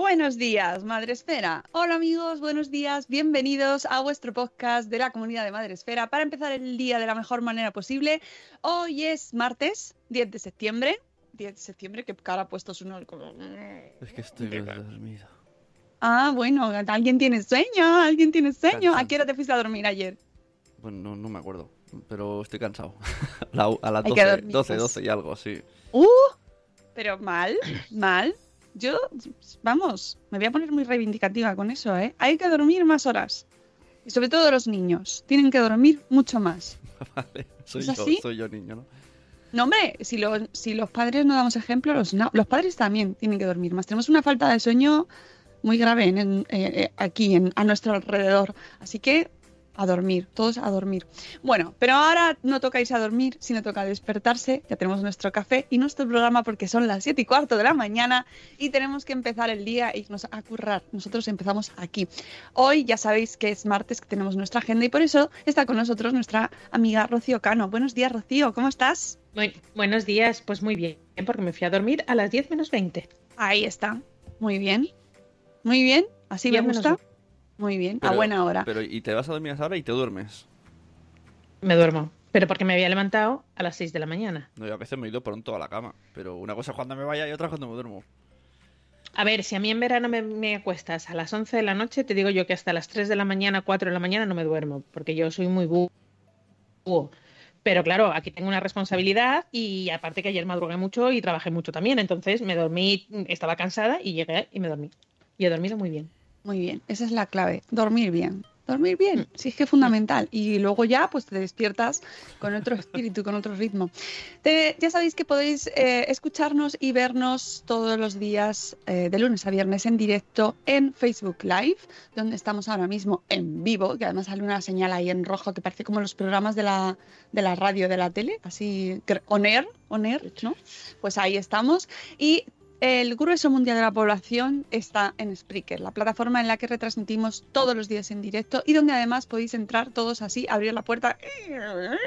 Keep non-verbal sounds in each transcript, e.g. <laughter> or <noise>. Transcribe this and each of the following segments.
Buenos días, Madre Esfera. Hola amigos, buenos días, bienvenidos a vuestro podcast de la comunidad de Madre Esfera para empezar el día de la mejor manera posible. Hoy es martes, 10 de septiembre. 10 de septiembre, qué cara ha puesto su nombre. Es que estoy dormido. Ah, bueno, alguien tiene sueño, alguien tiene sueño. ¿A qué hora te fuiste a dormir ayer? Bueno, no, no me acuerdo, pero estoy cansado. <laughs> La- a las Hay que 12, dormir, 12, pues. 12 y algo, sí. Uh, pero mal, mal. Yo, vamos, me voy a poner muy reivindicativa con eso, ¿eh? Hay que dormir más horas. Y sobre todo los niños, tienen que dormir mucho más. <laughs> Vale, soy ¿Es yo, así? soy yo niño, ¿no? No, hombre, si, lo- si los padres no damos ejemplo, los, los padres también tienen que dormir más. Tenemos una falta de sueño muy grave en- en- eh, aquí, en- a nuestro alrededor. Así que a dormir, todos a dormir. Bueno, pero ahora no toca irse a dormir, sino toca despertarse. Ya tenemos nuestro café y nuestro programa porque son las 7 y cuarto de la mañana y tenemos que empezar el día e irnos a currar. Nosotros empezamos aquí. Hoy ya sabéis que es martes, que tenemos nuestra agenda y por eso está con nosotros nuestra amiga Rocío Cano. Buenos días, Rocío, ¿cómo estás? Buen- buenos días, pues muy bien, porque me fui a dormir a las 10 menos 20. Ahí está. Muy bien. Muy bien. Así me menos gusta. Muy bien. a buena hora. Pero, y te vas a dormir a esa hora y te duermes. Me duermo, pero porque me había levantado a las 6 de la mañana. No, yo a veces me he ido pronto a la cama, pero una cosa es cuando me vaya y otra es cuando me duermo. A ver, si a mí en verano me, me acuestas a las 11 de la noche, te digo yo que hasta las 3 de la mañana, 4 de la mañana no me duermo, porque yo soy muy bú- búho. Pero claro, aquí tengo una responsabilidad y aparte que ayer madrugué mucho y trabajé mucho también, entonces me dormí, estaba cansada y llegué y me dormí. Y he dormido muy bien. Muy bien. Esa es la clave. Dormir bien. Dormir bien. Sí, es que es fundamental. Y luego ya, pues te despiertas con otro espíritu, con otro ritmo. Te- ya sabéis que podéis eh, escucharnos y vernos todos los días, eh, de lunes a viernes, en directo en Facebook Live, donde estamos ahora mismo en vivo, que además sale una señal ahí en rojo que parece como los programas de la, de la radio, de la tele, así, on air, on air, ¿no? Pues ahí estamos. Y el grueso mundial de la población está en Spreaker, la plataforma en la que retransmitimos todos los días en directo y donde además podéis entrar todos así, abrir la puerta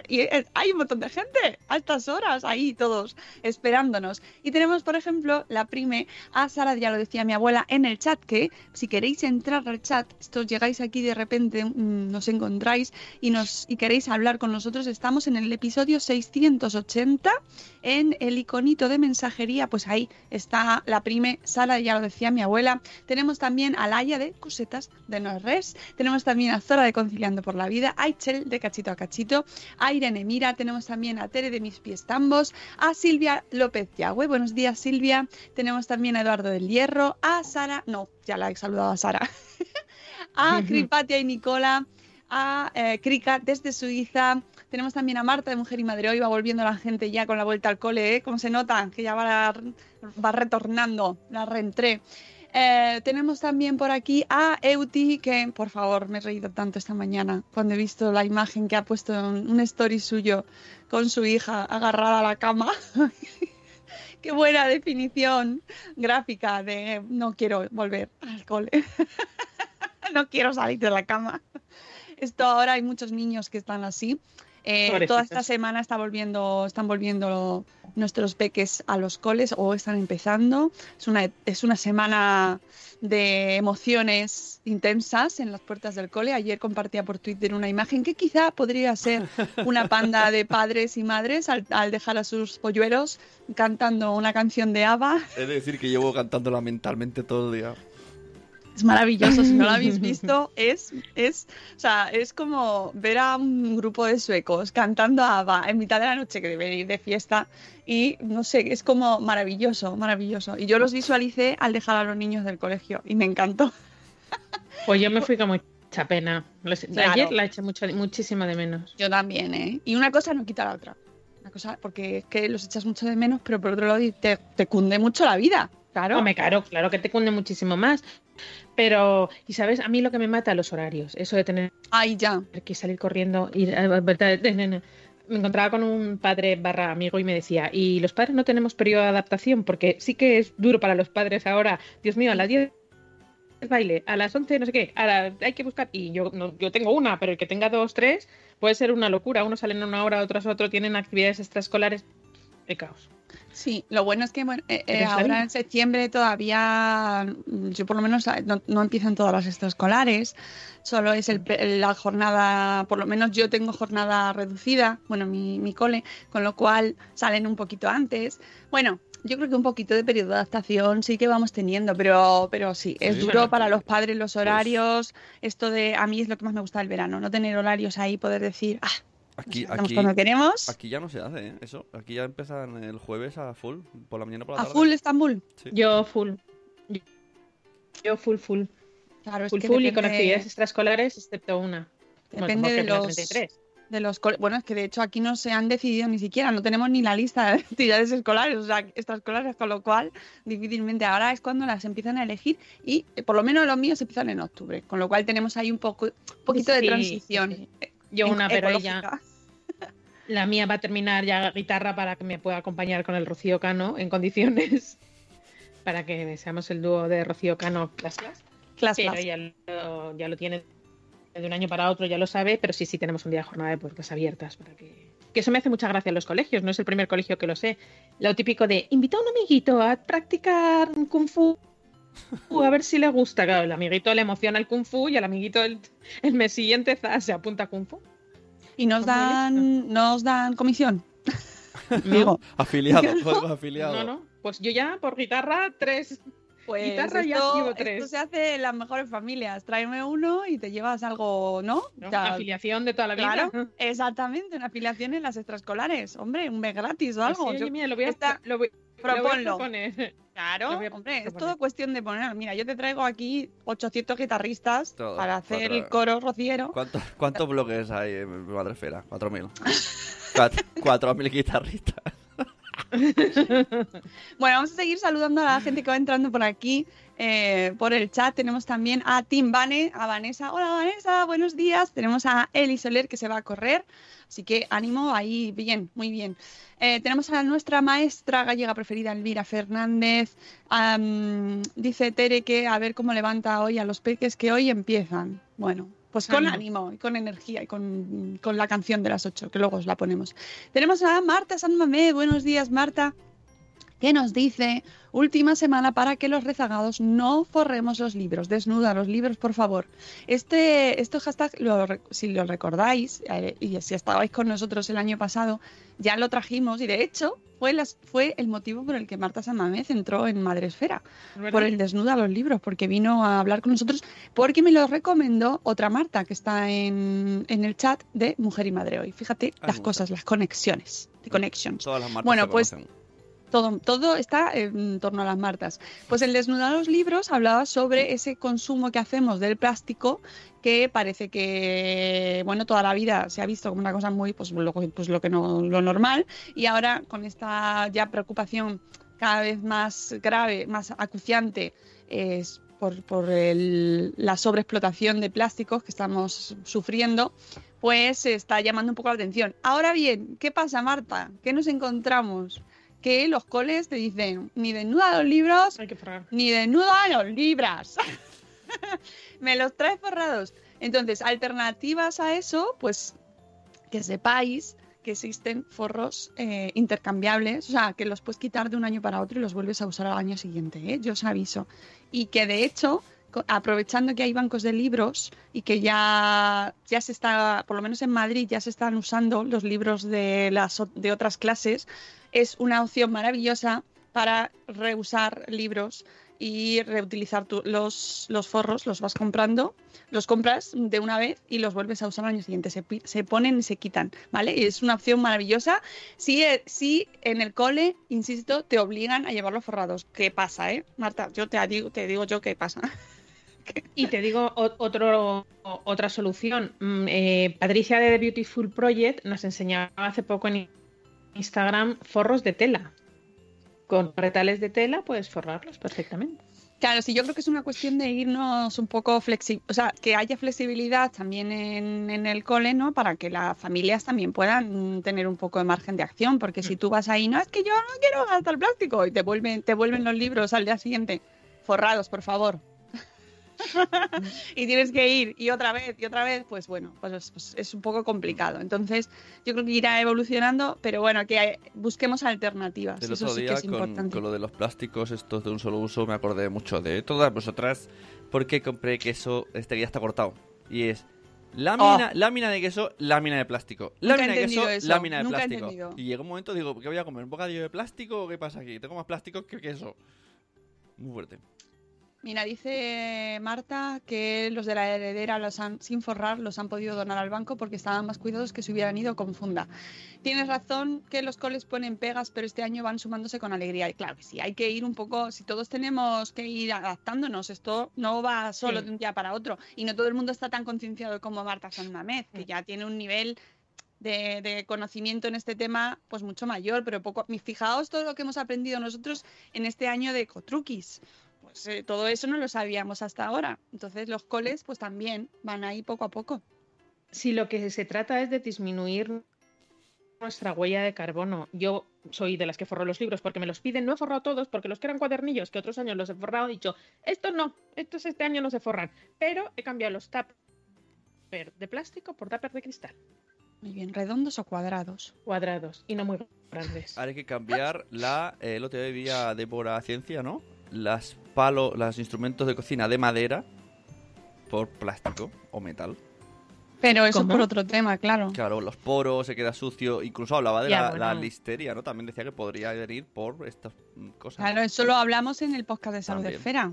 y eh, hay un montón de gente a estas horas ahí todos esperándonos. Y tenemos, por ejemplo, la prime a Sara, ya lo decía mi abuela, en el chat, que si queréis entrar al chat, esto llegáis aquí de repente, mm, nos encontráis y, nos, y queréis hablar con nosotros, estamos en el episodio 680 en el iconito de mensajería, pues ahí está la prime Sara, ya lo decía mi abuela. Tenemos también a Laia de Cosetas de No es Res. Tenemos también a Zora de Conciliando por la Vida, a Ichel de Cachito a Cachito, a Irene Mira, tenemos también a Tere de Mis Pies Tambos, a Silvia López Yagüe. Buenos días, Silvia. Tenemos también a Eduardo del Hierro, a Sara, no, ya la he saludado a Sara, <laughs> a <laughs> Cripatia y Nicola, a eh, Krika desde Suiza. Tenemos también a Marta de Mujer y Madre. Hoy va volviendo la gente ya con la vuelta al cole, ¿eh? Como se nota, que ya va, va retornando la reentré. Eh, tenemos también por aquí a Euti, que por favor me he reído tanto esta mañana cuando he visto la imagen que ha puesto en un story suyo con su hija agarrada a la cama. <laughs> Qué buena definición gráfica de no quiero volver al cole. <laughs> no quiero salir de la cama. Esto ahora hay muchos niños que están así. Eh, toda esta semana está volviendo, están volviendo nuestros peques a los coles o están empezando. Es una, es una semana de emociones intensas en las puertas del cole. Ayer compartía por Twitter una imagen que quizá podría ser una panda de padres y madres al, al dejar a sus polluelos cantando una canción de ABBA. Es decir, que llevo cantándola mentalmente todo el día. Es maravilloso, si no lo habéis <laughs> visto, es, es, o sea, es como ver a un grupo de suecos cantando a ABBA en mitad de la noche que deben ir de fiesta y no sé, es como maravilloso, maravilloso. Y yo los visualicé al dejar a los niños del colegio y me encantó. <laughs> Pues yo me fui con mucha pena. Los- Claro. Ayer la eché mucho, muchísimo de menos. Yo también, ¿eh? Y una cosa no quita la otra. Una cosa, porque es que los echas mucho de menos, pero por otro lado te, te cunde mucho la vida. Claro. Hombre, claro, claro que te cunde muchísimo más. Pero, y sabes, a mí lo que me mata los horarios, eso de tener Ay, ya. que salir corriendo, ir a- me encontraba con un padre barra amigo y me decía, y los padres no tenemos periodo de adaptación, porque sí que es duro para los padres ahora, Dios mío, a las 10 el baile, a las 11 no sé qué, a la- hay que buscar, y yo, no, yo tengo una, pero el que tenga dos, tres, puede ser una locura, unos salen una hora, otros otro, tienen actividades extraescolares, el caos. Sí, lo bueno es que bueno, eh, eh, ahora en septiembre todavía, mm, yo por lo menos ah, no, no empiezan todas las extraescolares, solo es el la jornada, por lo menos yo tengo jornada reducida, bueno, mi, mi cole, con lo cual salen un poquito antes. Bueno, yo creo que un poquito de periodo de adaptación sí que vamos teniendo, pero, pero sí, es Sí. duro Bueno, para los padres los horarios, esto de, a mí es lo que más me gusta del verano, no tener horarios ahí, poder decir, ah, Aquí, nos aquí, cuando queremos, aquí ya no se hace, ¿eh? Eso. Aquí ya empiezan el jueves a full, por la mañana por la a tarde. full Estambul. Sí. Yo full. Yo- full, full. Claro, es Full, que full y con depende- actividades extraescolares, excepto una. Depende de los, 33. de los Bueno, es que de hecho aquí no se han decidido ni siquiera, no tenemos ni la lista de actividades escolares, o sea, extraescolares, con lo cual difícilmente ahora es cuando las empiezan a elegir y eh, por lo menos los míos empiezan en octubre, con lo cual tenemos ahí un poco un poquito de Sí, transición. sí. Yo una, pero ella. La mía va a terminar ya guitarra para que me pueda acompañar con el Rocío Cano en condiciones. <laughs> Para que seamos el dúo de Rocío Cano Clas Clas. Clas, Pero clas. ya lo, ya lo tiene de un año para otro, ya lo sabe, pero sí, sí tenemos un día de jornada de puertas abiertas para que. Que eso me hace mucha gracia en los colegios, no es el primer colegio que lo sé. Lo típico de invita a un amiguito a practicar kung fu. A ver si le gusta. Claro, el amiguito le emociona el kung fu y al amiguito el, el mes siguiente se apunta a kung fu. Y nos dan, nos dan comisión. <laughs> <laughs> No, Digo, Afiliado, no, no. Pues yo ya por guitarra tres. pues Guitarra ya esto, llevo tres. esto se hace en las mejores familias. Tráeme uno y te llevas algo, ¿no? ¿no? Afiliación de toda la vida. Claro, <laughs> exactamente, una afiliación en las extraescolares. Hombre, un mes gratis o Pues algo. sí, Yo- oye, mira, lo voy a, esta- lo voy- proponlo. Claro, hombre, es todo cuestión de poner. Mira, yo te traigo aquí 800 guitarristas Todo, para hacer cuatro- el coro rociero. ¿Cuántos, ¿Cuántos bloques hay en Madrefera? 4.000. Cuat- 4.000 guitarristas. <laughs> Bueno, vamos a seguir saludando a la gente que va entrando por aquí, eh, por el chat. Tenemos también a Tim Vane, a Vanessa. Hola Vanessa, buenos días. Tenemos a Eli Soler que se va a correr. Así que ánimo ahí, bien, muy bien. Eh, tenemos a nuestra maestra gallega preferida, Elvira Fernández. Dice Tere que a ver cómo levanta hoy a los peques que hoy empiezan. Bueno, pues con Ánimo. ánimo y con energía y con, con la canción de las ocho, que luego os la ponemos. Tenemos a Marta San Mamé. Buenos días, Marta que nos dice, última semana para que los rezagados no forremos los libros, desnuda los libros, por favor. Este, este hashtag, lo si lo recordáis, eh, y si estabais con nosotros el año pasado, ya lo trajimos y de hecho fue, las, fue el motivo por el que Marta Samamez entró en Madresfera, por el desnuda los libros, porque vino a hablar con nosotros, porque me lo recomendó otra Marta que está en, en el chat de Mujer y Madre hoy. Fíjate las cosas, las conexiones, the connections. Todas las Bueno, pues, conocen. Todo, está en torno a las martas. Pues el desnudar los libros hablaba sobre ese consumo que hacemos del plástico que parece que, bueno, toda la vida se ha visto como una cosa muy, pues lo, pues lo que no, lo normal y ahora con esta ya preocupación cada vez más grave, más acuciante, es por, por el- la sobreexplotación de plásticos que estamos sufriendo, pues está llamando un poco la atención. Ahora bien, ¿qué pasa, Marta? ¿Qué nos encontramos? Que los coles te dicen, ni desnuda los libros, Hay que ni desnuda los libros. <laughs> Me los traes forrados. Entonces, alternativas a eso, pues que sepáis que existen forros eh, intercambiables, o sea, que los puedes quitar de un año para otro y los vuelves a usar al año siguiente, ¿eh? yo os aviso. Y que de hecho, aprovechando que hay bancos de libros y que ya, ya se está, por lo menos en Madrid, ya se están usando los libros de, las, de otras clases, es una opción maravillosa para reusar libros y reutilizar tu- los, los forros, los vas comprando, los compras de una vez y los vuelves a usar al año siguiente. Se, se ponen y se quitan, ¿vale? Y es una opción maravillosa. Si, eh, si en el cole, insisto, te obligan a llevarlos forrados. ¿Qué pasa, eh? Marta, yo te digo, te digo yo qué pasa. <laughs> <laughs> Y te digo otro, otra solución. Mm, eh, Patricia de The Beautiful Project nos enseñaba hace poco en Instagram forros de tela. Con retales de tela puedes forrarlos perfectamente. Claro, sí, yo creo que es una cuestión de irnos un poco flexible, o sea, que haya flexibilidad también en, en el cole, ¿no? Para que las familias también puedan mm, tener un poco de margen de acción, porque si tú vas ahí, no, es que yo no quiero gastar plástico, y te vuelven, te vuelven los libros al día siguiente, forrados, por favor. <laughs> y tienes que ir y otra vez y otra vez, pues bueno, pues, pues es un poco complicado. Entonces, yo creo que irá evolucionando, pero bueno, que hay- busquemos alternativas. El Eso otro sí que día es con, importante. con lo de los plásticos estos de un solo uso me acordé mucho de todas vosotras porque compré queso este que ya está cortado y es lámina, lámina de queso, lámina de plástico, Oh. Nunca lámina de queso, eso, lámina de nunca plástico. Y llegó un momento digo, ¿qué voy a comer? ¿Un bocadillo de plástico o qué pasa aquí? Tengo más plástico que queso. Muy fuerte. Mira, dice Marta que los de la heredera los han, sin forrar los han podido donar al banco porque estaban más cuidados que si hubieran ido con funda. Tienes razón que los coles ponen pegas, pero este año van sumándose con alegría. Y claro que sí, hay que ir un poco, si todos tenemos que ir adaptándonos, esto no va solo Sí. de un día para otro. Y no todo el mundo está tan concienciado como Marta San Mamez, que ya tiene un nivel de, de conocimiento en este tema pues mucho mayor, pero poco. Fijaos todo lo que hemos aprendido nosotros en este año de Ecotruquis pues eh, todo eso no lo sabíamos hasta ahora. Entonces los coles pues también van ahí poco a poco. Si lo que se trata es de disminuir nuestra huella de carbono, yo soy de las que forro los libros porque me los piden, no he forrado todos porque los que eran cuadernillos, que otros años los he forrado, he dicho, estos no, estos este año no se forran, pero he cambiado los tupper de plástico por tupper de cristal, Muy bien, redondos o cuadrados. cuadrados y no muy grandes. Ahora hay que cambiar la. eh, el otro día Débora Ciencia, ¿no? Las palos, los instrumentos de cocina de madera por plástico o metal. Pero eso ¿Cómo? es por otro tema, claro. Claro, los poros, se queda sucio. Incluso hablaba de Ya, la, bueno. la listeria, ¿no? También decía que podría venir por estas cosas. Claro, eso lo hablamos en el podcast de Salud También. Esfera,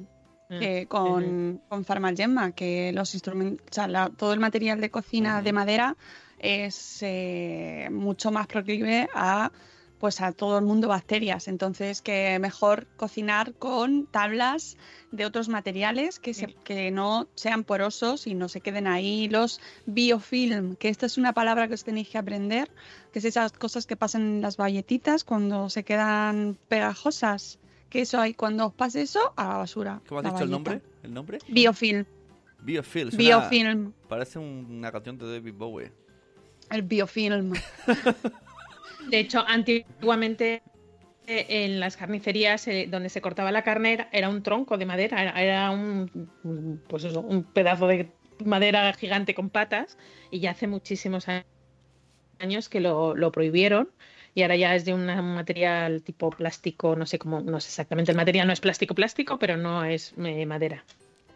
Mm, que con, con Farmagemma, que los instrumentos, o sea, la- todo el material de cocina de madera es eh, mucho más proclive a pues a todo el mundo bacterias. Entonces, que mejor cocinar con tablas de otros materiales que, se- que no sean porosos y no se queden ahí. Los biofilm, que esta es una palabra que os tenéis que aprender, que es esas cosas que pasan en las galletitas cuando se quedan pegajosas. Que eso hay, cuando os pase eso, a la basura. ¿Cómo has dicho el nombre? ¿El nombre? Biofilm. Biofilm. Biofilm. Parece un- una canción de David Bowie. El biofilm. <laughs> De hecho, antiguamente eh, en las carnicerías eh, donde se cortaba la carne era, un tronco de madera, era, un, pues eso, un pedazo de madera gigante con patas y ya hace muchísimos años que lo, prohibieron y ahora ya es de un material tipo plástico, no sé cómo, no sé exactamente el material, no es plástico plástico, pero no es eh, madera.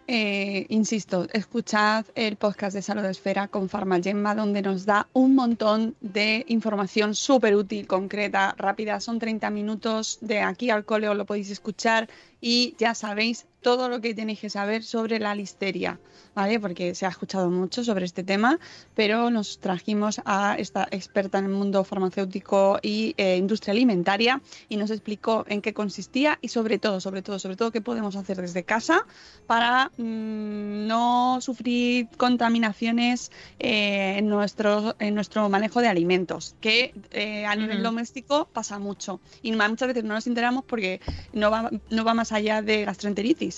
Eh, insisto, escuchad el podcast de Salud Esfera con Farmagemma, donde nos da un montón de información súper útil, concreta, rápida. Son 30 minutos de aquí al cole, os lo podéis escuchar y ya sabéis todo lo que tenéis que saber sobre la listeria, ¿vale? Porque se ha escuchado mucho sobre este tema, pero nos trajimos a esta experta en el mundo farmacéutico y eh, industria alimentaria y nos explicó en qué consistía y sobre todo, sobre todo, sobre todo qué podemos hacer desde casa para mm, no sufrir contaminaciones eh, en, nuestro, en nuestro manejo de alimentos, que eh, a nivel doméstico pasa mucho. Y muchas veces no nos enteramos porque no va, no va más allá de gastroenteritis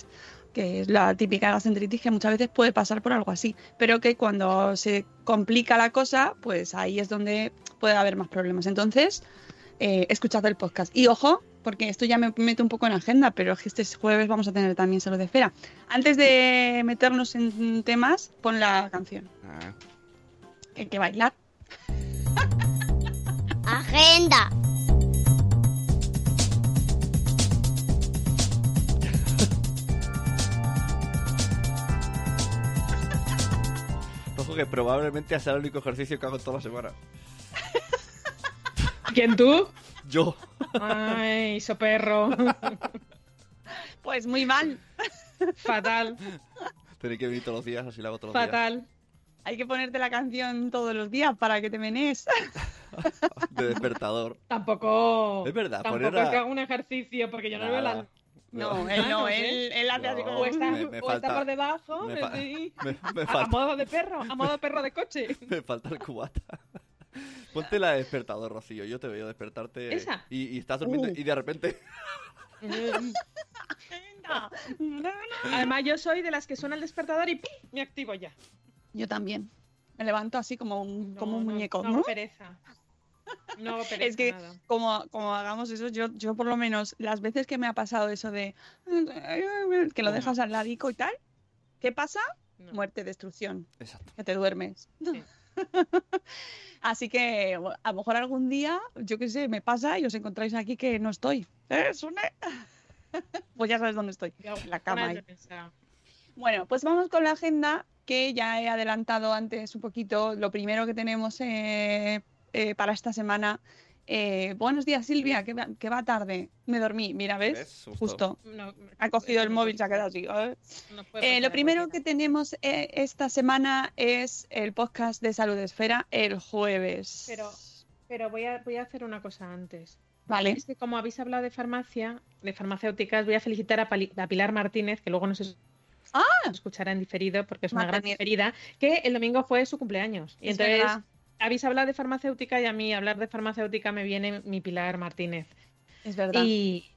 que es la típica gastroenteritis que muchas veces puede pasar por algo así, pero que cuando se complica la cosa, pues ahí es donde puede haber más problemas. Entonces, eh, escuchad el podcast. Y ojo, porque esto ya me mete un poco en agenda, pero es que este jueves vamos a tener también salud de esfera. Antes de meternos en temas, pon la canción. Ah, que Hay que bailar. Agenda. Que probablemente sea el único ejercicio que hago toda la semana. ¿Quién tú? Yo. Ay, soperro. Pues muy mal. Fatal, Tenéis que venir todos los días, así lo hago todos los días. fatal. Hay que ponerte la canción todos los días para que te menes. De despertador. Tampoco. Es verdad, Tampoco poner a- es que haga un ejercicio, porque yo no veo la. No, él no, sé. él, él hace así como... O está, Me- me o está por debajo, me fa- sí. me, me a, modo de perro, a modo de perro de coche. <laughs> me falta el cubata. Ponte la de despertador, Rocío. Yo te veo despertarte. ¿Esa? Y, y estás durmiendo Uh. y de repente. <laughs> Además, yo soy de las que suena el despertador y ¡pi! me activo ya. Yo también. Me levanto así como un, como un no, muñeco, no, ¿no? hago pereza. No hago pereza. Es que nada. como, como hagamos eso, yo, yo por lo menos las veces que me ha pasado eso de que lo dejas al ladico y tal, ¿qué pasa? No. Muerte, destrucción, Exacto. que te duermes. Sí. <laughs> Así que a lo mejor algún día, yo qué sé, me pasa y os encontráis aquí que no estoy. ¿Eh, Sune? <laughs> pues ya sabes dónde estoy, en la cama. Ahí. Bueno, pues vamos con la agenda que ya he adelantado antes un poquito. Lo primero que tenemos eh, eh, para esta semana. eh, buenos días, Silvia, que va, que va tarde. Me dormí, mira, ¿ves? ¿Ves? Justo. Justo. No, Ha cogido el no móvil, se ha quedado así. ¿eh? no Eh, lo primero que tenemos eh, esta semana es el podcast de Salud Esfera el jueves. Pero, pero voy, a, voy a hacer una cosa antes. Vale. Es que como habéis hablado de farmacia, de farmacéuticas, voy a felicitar a, Pali- a Pilar Martínez, que luego nos es- Ah. escuchará en diferido, porque es una gran diferida, que el domingo fue su cumpleaños. Y Es entonces verdad. Habéis hablado de farmacéutica y a mí hablar de farmacéutica me viene mi Pilar Martínez. Es verdad. Y,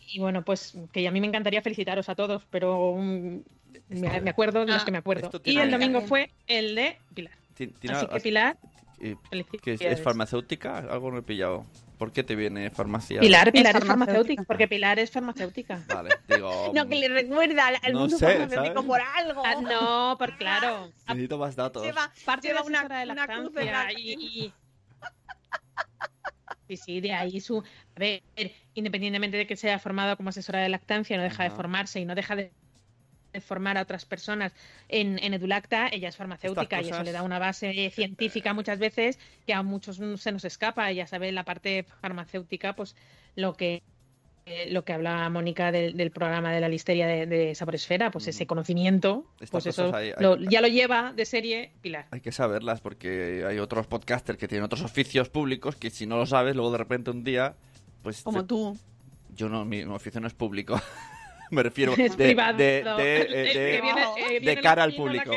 y bueno, pues que a mí me encantaría felicitaros a todos, pero me, me acuerdo de los Ah. que me acuerdo. Y el domingo fue el de Pilar. Así que Pilar, eh, es farmacéutica? Algo no he pillado. ¿Por qué te viene farmacia? Pilar, Pilar es, farmacéutica. farmacéutica, porque Pilar es farmacéutica. Vale, <laughs> digo. No, que le recuerda al, No mundo sé, farmacéutico ¿sabes? por algo. Ah, no, por claro. Necesito más datos. Lleva, Parte lleva de una, asesora de una la- y, y- <laughs> Sí, sí, de ahí su... A ver, independientemente de que sea formada como asesora de lactancia, no deja de formarse y no deja de de formar a otras personas en, en Edulacta, ella es farmacéutica y eso le da una base científica muchas veces que a muchos se nos escapa. Ella sabe la parte farmacéutica, pues lo que eh, lo que habla Mónica del, del programa de la listeria de, de Saboresfera, pues ese Ujú. conocimiento, Estas pues eso cosas hay- hay- lo- ya lo lleva de serie Pilar. Hay que saberlas porque hay otros podcasters que tienen otros oficios públicos que si no lo sabes, luego de repente un día, pues Como te- tú. yo no, mi, mi oficio no es público. <laughs> Me refiero <laughs> de, de, eh, la cara al público.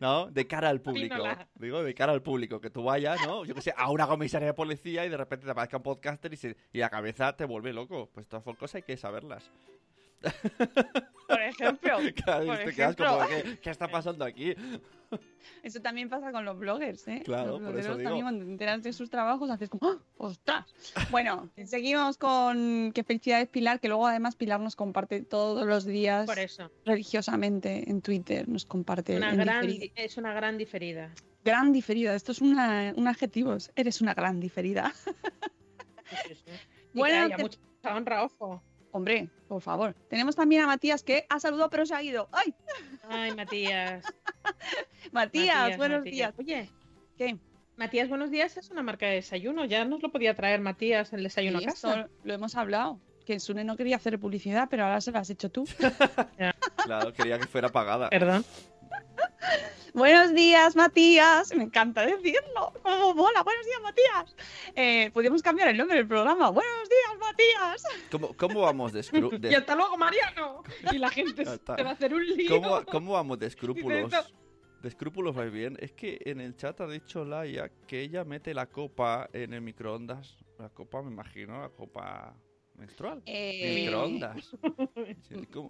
¿no? De cara al público. Digo, de cara al público. Que tú vayas, ¿no? Yo que sé, a una comisaría de policía y de repente te aparezca un podcaster y, se- y la cabeza te vuelve loco. Pues todas esas cosas hay que saberlas. <laughs> Por ejemplo. <laughs> Claro, y Por te quedas ejemplo. como, ¿qué, qué está pasando aquí? <laughs> Eso también pasa con los bloggers, ¿eh? Claro, los por eso blogueros digo. también cuando te enteras de sus trabajos haces como ¡Ah! ¡Ostras! Bueno, seguimos con que felicidades Pilar, que luego además Pilar nos comparte todos los días Por eso. religiosamente en Twitter, nos comparte Una en gran, es una gran diferida. gran diferida. Esto es una, un adjetivo, eres una gran diferida. Sí, sí, sí. Bueno, que haya que- mucha honra, ojo. Hombre, por favor. Tenemos también a Matías que ha saludado pero se ha ido. ¡Ay! Ay, Matías. <laughs> Matías, Matías, buenos Matías. días. Oye, ¿Qué? Matías, buenos días es una marca de desayuno. Ya nos lo podía traer Matías el desayuno Sí, a casa. esto lo hemos hablado. Que Sune no quería hacer publicidad, pero ahora se lo has hecho tú. <laughs> Claro, quería que fuera pagada. Perdón. <laughs> Buenos días, Matías. Me encanta decirlo. ¡Cómo mola! Buenos días, Matías. Eh, podríamos cambiar el nombre del programa. Buenos días, Matías. ¿Cómo, cómo vamos de, de- Y hasta luego, Mariano. Y la gente <laughs> se va a hacer un lío. ¿Cómo, cómo vamos de escrúpulos? De escrúpulos vais bien. Es que en el chat ha dicho Laia que ella mete la copa en el microondas. La copa, me imagino, la copa menstrual. Eh, Microondas.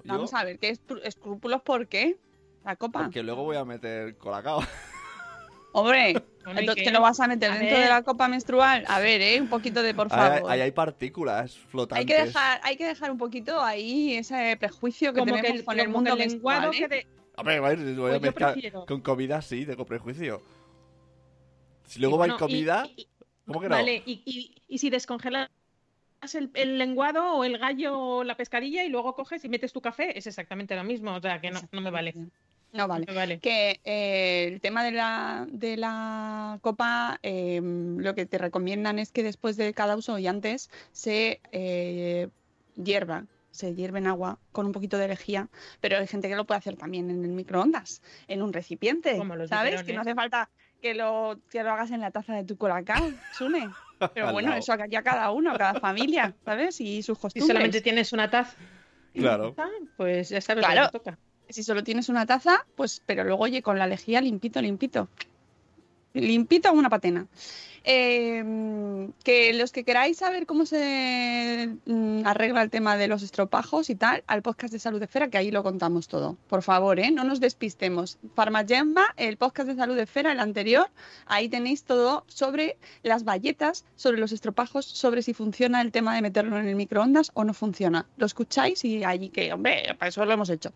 Vamos a ver, ¿qué es escrúpulos por qué? La copa. Porque luego voy a meter colacao. Hombre, <laughs> Bueno, ¿y entonces qué? te lo vas a meter A dentro ver. de la copa menstrual. A ver, ¿eh? Un poquito de por favor. ahí hay partículas Hay flotantes. que dejar, hay que dejar un poquito ahí ese prejuicio que Como que tenemos el, con el mundo menstrual, ¿eh? quede- Hombre, a ver, voy a Pues yo mezclar con comida sí, tengo prejuicio. Si luego y va bueno, en comida, y- y- ¿cómo que no? Vale, y, y- y si descongelas el, el lenguado o el gallo o la pescadilla y luego coges y metes tu café, es exactamente lo mismo. O sea, que no, no me vale. No vale. No vale. Que eh, el tema de la, de la copa, eh, lo que te recomiendan es que después de cada uso y antes se eh, hierva, se hierve en agua con un poquito de lejía, pero hay gente que lo puede hacer también en el microondas, en un recipiente, Como los ¿sabes? Que no hace falta que lo, que lo hagas en la taza de tu colacao, Sune. Pero <laughs> bueno, eso ya cada uno, cada familia, ¿sabes? Y sus Si costumbres. solamente tienes una taza, Claro. pues ya sabes Claro. lo que toca. Si solo tienes una taza, pues, pero luego, oye, con la lejía limpito, limpito. Limpito una patena. Eh, que los que queráis saber cómo se mm, arregla el tema de los estropajos y tal, al podcast de Salud Esfera, que ahí lo contamos todo. Por favor, ¿eh? no nos despistemos. Farmagemba, el podcast de Salud Esfera, el anterior, ahí tenéis todo sobre las bayetas, sobre los estropajos, sobre si funciona el tema de meterlo en el microondas o no funciona. Lo escucháis y allí que, hombre, para eso lo hemos hecho.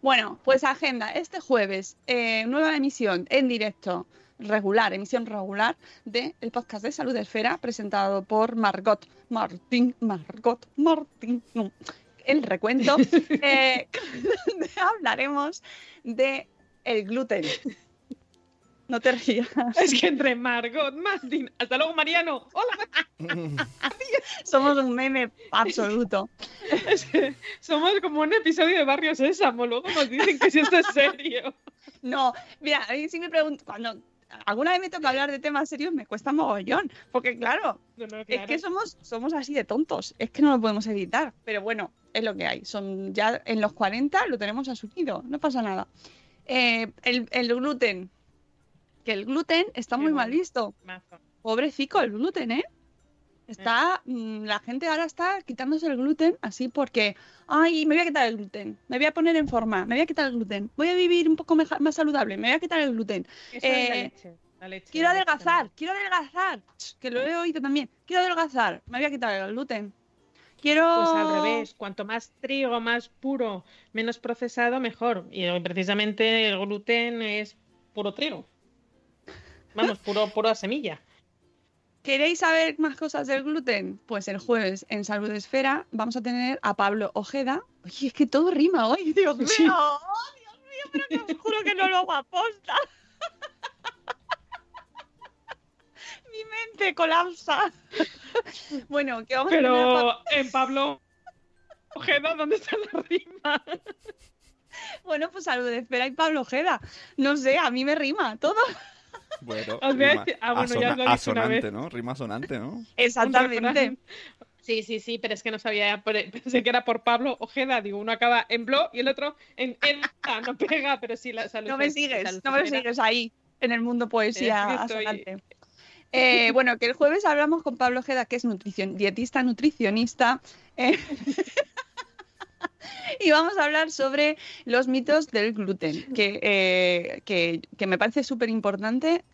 Bueno, pues agenda, este jueves, eh, nueva emisión en directo, regular, emisión regular del podcast de Salud Esfera, presentado por Margot Martín, Margot Martín, no, el recuento, <laughs> eh, <laughs> donde hablaremos de el gluten. No te rías, <laughs> Es que entre Margot, Martín, hasta luego Mariano, hola, <laughs> somos un meme absoluto. <laughs> Es que somos como un episodio de Barrio Sésamo, luego nos dicen que si esto es serio. No, mira, a mí sí me pregunto, cuando alguna vez me toca hablar de temas serios me cuesta mogollón, porque claro, No, no, Es que somos, somos así de tontos, es que no lo podemos evitar, pero bueno, es lo que hay. Son ya en los 40 lo tenemos asumido, no pasa nada. Eh, el, el gluten, que el gluten está muy mal visto. Mazo. Pobrecito el gluten, ¿eh? Está, mm, la gente ahora está quitándose el gluten así porque, ay, me voy a quitar el gluten, me voy a poner en forma, me voy a quitar el gluten, voy a vivir un poco más saludable, me voy a quitar el gluten. Eso es la Eh, leche. la leche, Quiero la leche adelgazar, quiero adelgazar, que lo he oído también. Quiero adelgazar, me voy a quitar el gluten. Quiero. Pues al revés, cuanto más trigo, más puro, menos procesado, mejor. Y precisamente el gluten es puro trigo. Vamos, puro, pura semilla. ¿Queréis saber más cosas del gluten? Pues el jueves en Salud Esfera vamos a tener a Pablo Ojeda. Oye, es que todo rima hoy, <laughs> Dios mío. Sí. Oh, Dios mío, pero que os juro que no lo hago aposta. <laughs> Mi mente colapsa. Bueno, que vamos a tener a Pero en Pablo Ojeda, ¿dónde está la rima? Bueno, pues Salud Esfera y Pablo Ojeda. No sé, a mí me rima todo. Bueno, rima ah, bueno, ya os lo he asona- dicho una asonante, vez. ¿no? Rima sonante, ¿no? <laughs> Exactamente. Sí, sí, sí, pero es que no sabía, pensé que era por Pablo Ojeda, digo, uno acaba en blo y el otro en eda, no pega, pero sí la salud. No me es- sigues, salud no me sigues ahí, en el mundo poesía Es que estoy- asonante. Eh, <laughs> bueno, que el jueves hablamos con Pablo Ojeda, que es nutricion- dietista nutricionista. eh, <laughs> <laughs> y vamos a hablar sobre los mitos del gluten, que, eh, que, que me parece súper importante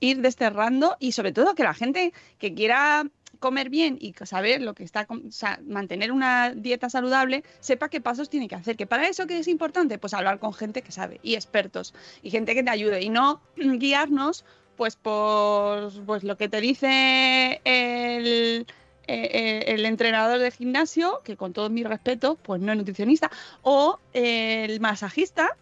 ir desterrando y sobre todo que la gente que quiera comer bien y saber lo que está, o sea, mantener una dieta saludable, sepa qué pasos tiene que hacer. Que para eso que es importante, pues hablar con gente que sabe y expertos y gente que te ayude y no guiarnos pues por pues lo que te dice el, eh, eh, el entrenador de gimnasio, que con todo mi respeto, pues no es nutricionista, o el masajista,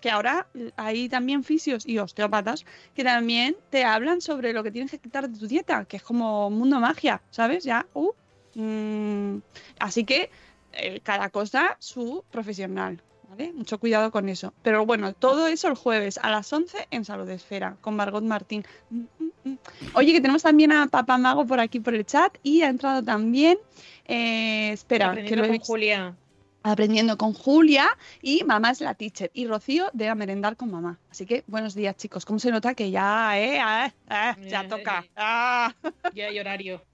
que ahora hay también fisios y osteópatas que también te hablan sobre lo que tienes que quitar de tu dieta, que es como mundo magia, ¿sabes? Ya, uh, mm, así que eh, cada cosa su profesional. ¿Vale? Mucho cuidado con eso. Pero bueno, todo eso el jueves a las 11 en Salud Esfera con Margot Martín. Oye, que tenemos también a Papá Mago por aquí por el chat y ha entrado también. eh, espera, que Aprendiendo lo he con Julia. aprendiendo con Julia y mamá es la teacher y Rocío de a merendar con mamá. Así que buenos días chicos, ¿cómo se nota que ya, eh, ah, ah, ya toca? Ah. Ya hay horario. <laughs>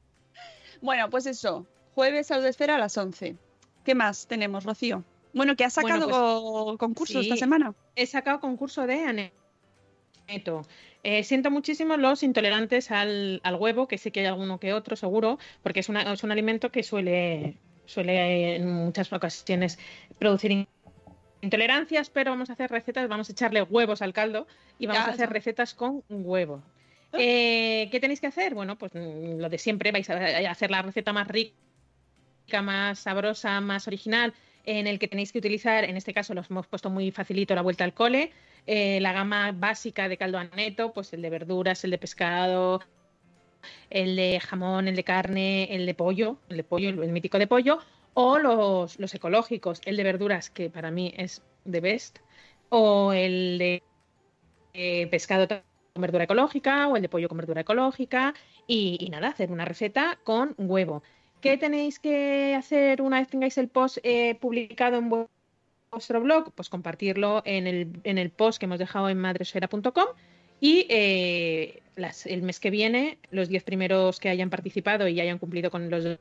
Bueno, pues eso, jueves Salud Esfera a las 11. ¿Qué más tenemos, Rocío? Bueno, que has Bueno, sacado pues, co- concurso esta semana. He sacado concurso de Aneto. Eh, siento muchísimo los intolerantes al, al, huevo, que sé que hay alguno que otro, seguro, porque es, una, es un alimento que suele, suele en muchas ocasiones producir intolerancias, pero vamos a hacer recetas, vamos a echarle huevos al caldo y vamos a hacer recetas con huevo. Ah. Eh, ¿Qué tenéis que hacer? Bueno, pues mm, lo de siempre, vais a hacer la receta más rica, más sabrosa, más original, en el que tenéis que utilizar, en este caso los hemos puesto muy facilito la vuelta al cole, eh, la gama básica de caldo aneto, pues el de verduras, el de pescado, el de jamón, el de carne, el de pollo, el de pollo, el mítico de pollo, o los, ecológicos, el de verduras, que para mí es the best, o el de eh, pescado con verdura ecológica, o el de pollo con verdura ecológica, y nada, hacer una receta con huevo. ¿Qué tenéis que hacer una vez tengáis el post eh, publicado en vuestro blog? Pues compartirlo en el, en el post que hemos dejado en madresfera.com y eh, las, el mes que viene, los 10 primeros que hayan participado y hayan cumplido con los,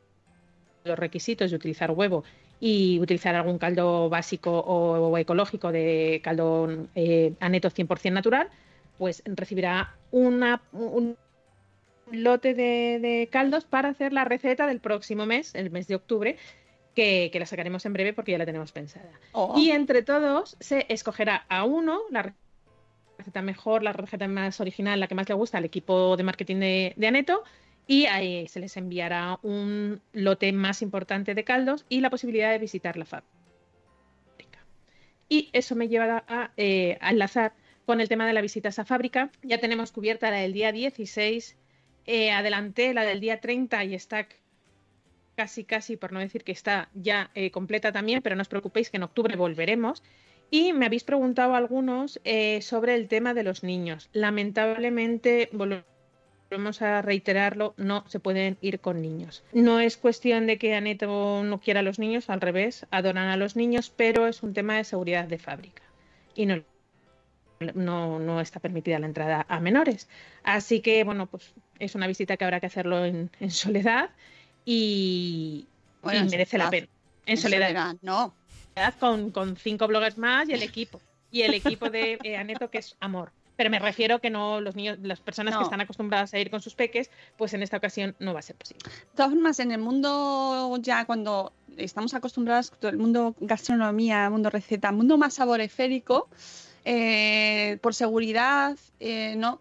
requisitos de utilizar huevo y utilizar algún caldo básico o, ecológico de caldo eh, aneto 100% natural, pues recibirá una, un, lote de, caldos para hacer la receta del próximo mes, el mes de octubre, que, la sacaremos en breve porque ya la tenemos pensada. Oh. Y entre todos se escogerá a uno la receta mejor, la receta más original, la que más le gusta al equipo de marketing de, de Aneto. Y ahí se les enviará un lote más importante de caldos y la posibilidad de visitar la fábrica. Y eso me lleva a, eh, a enlazar con el tema de la visita a esa fábrica. Ya tenemos cubierta la del día 16 eh, adelanté la del día 30 y está casi, casi, por no decir que está ya eh, completa también, pero no os preocupéis que en octubre volveremos. Y me habéis preguntado algunos eh, sobre el tema de los niños. Lamentablemente, volvemos a reiterarlo, no se pueden ir con niños. No es cuestión de que Aneto no quiera a los niños, al revés, adoran a los niños, pero es un tema de seguridad de fábrica. Y no no, no está permitida la entrada a menores. Así que, bueno, pues es una visita que habrá que hacerlo en, soledad y, merece la pena. En, soledad. no. Con, con, cinco bloggers más y el equipo. Y el equipo de eh, Aneto, que es amor. Pero me refiero que no los niños, las personas que están acostumbradas a ir con sus peques, pues en esta ocasión no va a ser posible. De todas formas, en el mundo ya cuando estamos acostumbrados, todo el mundo gastronomía, mundo receta, mundo más saboreférico, eh, por seguridad, eh, no,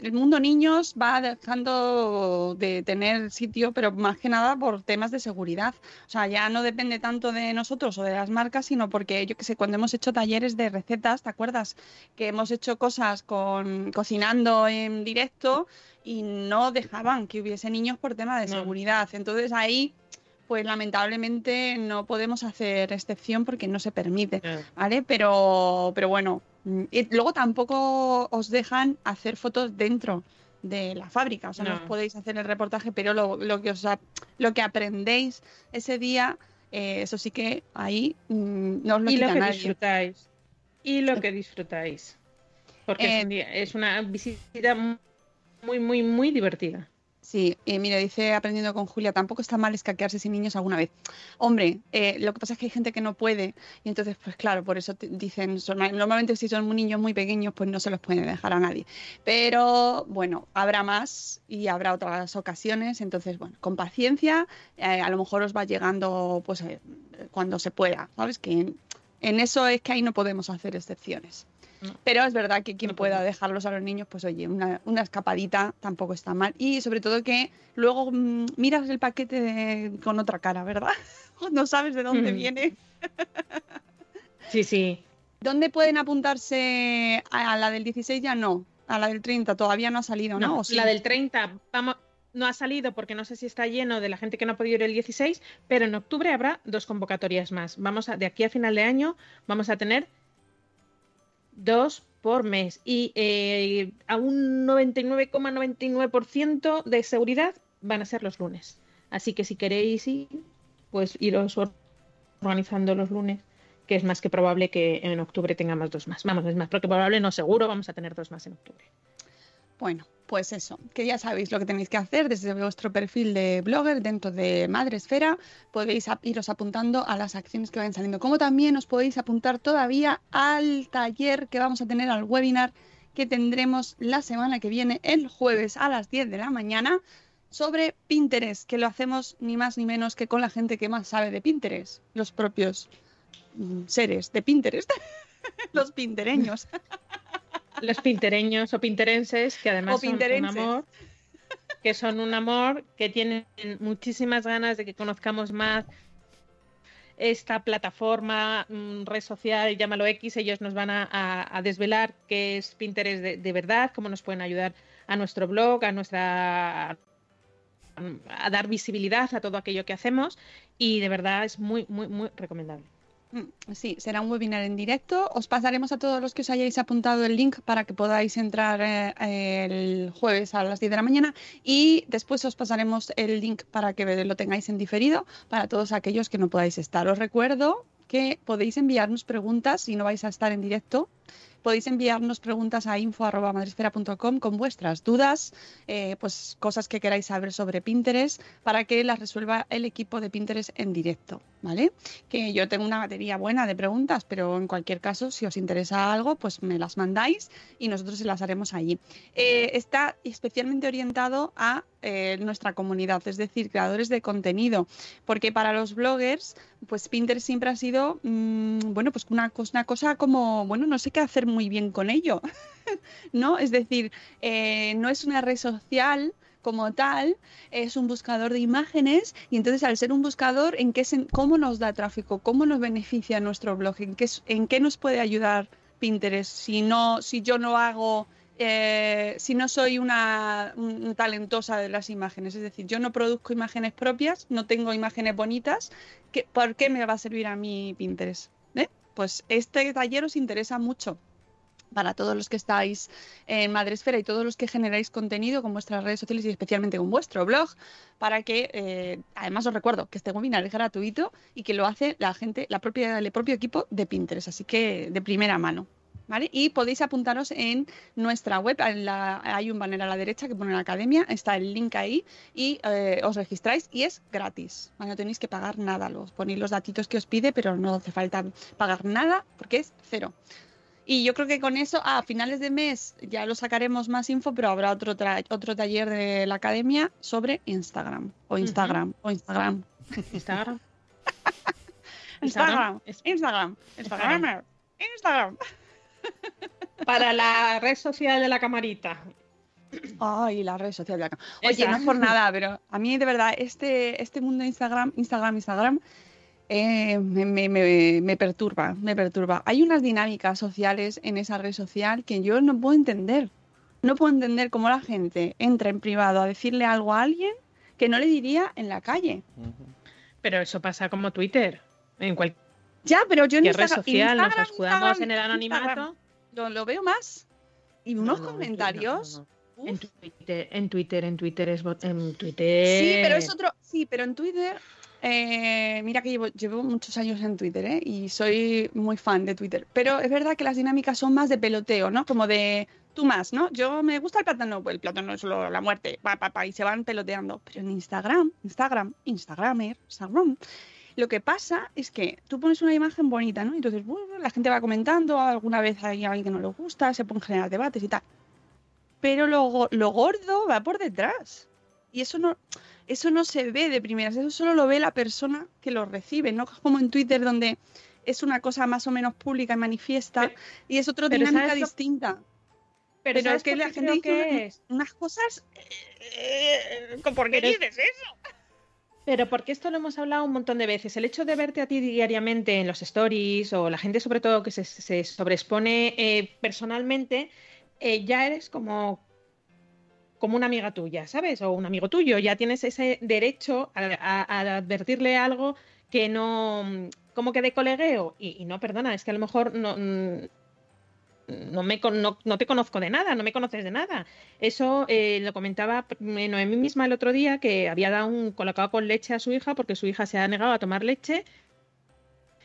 el mundo niños va dejando de tener sitio, pero más que nada por temas de seguridad. O sea, ya no depende tanto de nosotros o de las marcas, sino porque yo que sé, cuando hemos hecho talleres de recetas, ¿te acuerdas? Que hemos hecho cosas con cocinando en directo y no dejaban que hubiese niños por tema de seguridad. Entonces ahí pues lamentablemente no podemos hacer excepción porque no se permite, ¿vale? Pero, pero bueno, y luego tampoco os dejan hacer fotos dentro de la fábrica, o sea, no, os podéis hacer el reportaje, pero lo, lo que os lo que aprendéis ese día, eh, eso sí que ahí mm, no os lo y lo que disfrutáis y lo que disfrutáis, porque es, eh, es una visita muy muy muy divertida. Sí, y mira, dice aprendiendo con Julia, tampoco está mal escaquearse sin niños alguna vez. Hombre, eh, lo que pasa es que hay gente que no puede y entonces, pues claro, por eso dicen, normalmente si son niños muy pequeños, pues no se los puede dejar a nadie. Pero bueno, habrá más y habrá otras ocasiones, entonces, bueno, con paciencia, eh, a lo mejor os va llegando pues eh, cuando se pueda, ¿sabes? Que en eso es que ahí no podemos hacer excepciones. Pero es verdad que quien pueda dejarlos a los niños, pues oye, una, escapadita tampoco está mal. Y sobre todo que luego mm, miras el paquete con otra cara, ¿verdad? <laughs> no sabes de dónde mm. viene. <laughs> sí, sí. ¿Dónde pueden apuntarse a la del 16? Ya no. A la del 30 todavía no ha salido, ¿no? La del 30 vamos, no ha salido porque no sé si está lleno de la gente que no ha podido ir el 16, pero en octubre habrá dos convocatorias más. Vamos a, de aquí a final de año vamos a tener dos por mes y eh, a un 99,99% de seguridad van a ser los lunes. Así que si queréis ir, pues iros organizando los lunes, que es más que probable que en octubre tengamos dos más. Vamos, es más que probable, no seguro, vamos a tener dos más en octubre. Bueno, pues eso, que ya sabéis lo que tenéis que hacer desde vuestro perfil de blogger dentro de Madresfera. Podéis iros apuntando a las acciones que vayan saliendo. Como también os podéis apuntar todavía al taller que vamos a tener, al webinar que tendremos la semana que viene, el jueves a las 10 de la mañana, sobre Pinterest, que lo hacemos ni más ni menos que con la gente que más sabe de Pinterest, los propios mm, seres de Pinterest, <laughs> los pintereños. <laughs> Los pintereños o pinterenses, que además son un amor, que son un amor, que tienen muchísimas ganas de que conozcamos más esta plataforma, mm, red social, llámalo X, ellos nos van a, desvelar qué es Pinterest de, verdad, cómo nos pueden ayudar a nuestro blog, a nuestra a dar visibilidad a todo aquello que hacemos y de verdad es muy, muy, muy recomendable. Mm, sí, será un webinar en directo. Os pasaremos a todos los que os hayáis apuntado el link para que podáis entrar eh, el jueves a las 10 de la mañana y después os pasaremos el link para que lo tengáis en diferido para todos aquellos que no podáis estar. Os recuerdo que podéis enviarnos preguntas si no vais a estar en directo podéis enviarnos preguntas a info.madresfera.com con vuestras dudas, eh, pues cosas que queráis saber sobre Pinterest para que las resuelva el equipo de Pinterest en directo, ¿vale? Que yo tengo una batería buena de preguntas, pero en cualquier caso, si os interesa algo, pues me las mandáis y nosotros se las haremos allí. Eh, está especialmente orientado a eh, nuestra comunidad, es decir, creadores de contenido, porque para los bloggers, pues Pinterest siempre ha sido, mm, bueno, pues una, una cosa como, bueno, no sé qué hacer muy bien con ello, <laughs> ¿no? Es decir, eh, no es una red social como tal, es un buscador de imágenes y entonces al ser un buscador, ¿en qué ¿cómo nos da tráfico? ¿Cómo nos beneficia nuestro blog? ¿En qué, ¿En qué nos puede ayudar Pinterest si, no, si yo no hago eh, si no soy una, talentosa de las imágenes. Es decir, yo no produzco imágenes propias, no tengo imágenes bonitas. ¿Por qué me va a servir a mí Pinterest? ¿Eh? Pues este taller os interesa mucho para todos los que estáis en Madresfera y todos los que generáis contenido con vuestras redes sociales y especialmente con vuestro blog, para que, eh, además os recuerdo que este webinar es gratuito y que lo hace la gente, la propia, el propio equipo de Pinterest, así que de primera mano. Y podéis apuntaros en nuestra web, hay un banner a la derecha que pone la academia, está el link ahí y eh, os registráis y es gratis, no tenéis que pagar nada, los ponéis los datitos que os pide, pero no hace falta pagar nada porque es cero. Y yo creo que con eso, a finales de mes ya lo sacaremos más info, pero habrá otro, otro taller de la academia sobre Instagram o Instagram o Instagram. Instagram. <laughs> Instagram. Instagram. Instagram. Instagram. <laughs> Para la red social de la camarita. Ay, la red social de la camarita. Oye, no es por nada, pero a mí de verdad este, este mundo de Instagram, Instagram, Instagram, eh, me, perturba, me perturba. Hay unas dinámicas sociales en esa red social que yo no puedo entender. No puedo entender cómo la gente entra en privado a decirle algo a alguien que no le diría en la calle. Pero eso pasa como Twitter, en cualquier ya, pero yo en red social nos escudamos en el anonimato. Lo, veo más. Y unos comentarios. En Twitter, en Twitter, en Twitter es en Twitter. Sí, pero es otro. Sí, pero en Twitter. Eh, mira que llevo, muchos años en Twitter, ¿eh? Y soy muy fan de Twitter. Pero es verdad que las dinámicas son más de peloteo, ¿no? Como de tú más, ¿no? Yo me gusta el plátano, pues el plátano es solo la muerte, pa, pa, pa, y se van peloteando. Pero en Instagram, Instagram, Instagramer, Instagram, lo que pasa es que tú pones una imagen bonita, ¿no? Entonces, bueno, la gente va comentando, alguna vez hay alguien que no le gusta, se pueden generar debates y tal. Pero lo, lo gordo va por detrás. Y eso no, eso no se ve de primeras, eso solo lo ve la persona que lo recibe, no como en Twitter donde es una cosa más o menos pública y manifiesta y es otra dinámica distinta. Pero, es que la gente dice es? unas cosas... Eh, ¿Por qué dices eso? Pero porque esto lo hemos hablado un montón de veces. El hecho de verte a ti diariamente en los stories o la gente sobre todo que se, se sobreexpone eh, personalmente, eh, ya eres como, como una amiga tuya, ¿sabes? O un amigo tuyo. Ya tienes ese derecho a, advertirle algo que no, como que de colegueo. Y, no, perdona, es que a lo mejor no, no, me, no, te conozco de nada, no me conoces de nada. Eso eh, lo comentaba Noemí misma el otro día, que había dado un colocado con leche a su hija porque su hija se ha negado a tomar leche.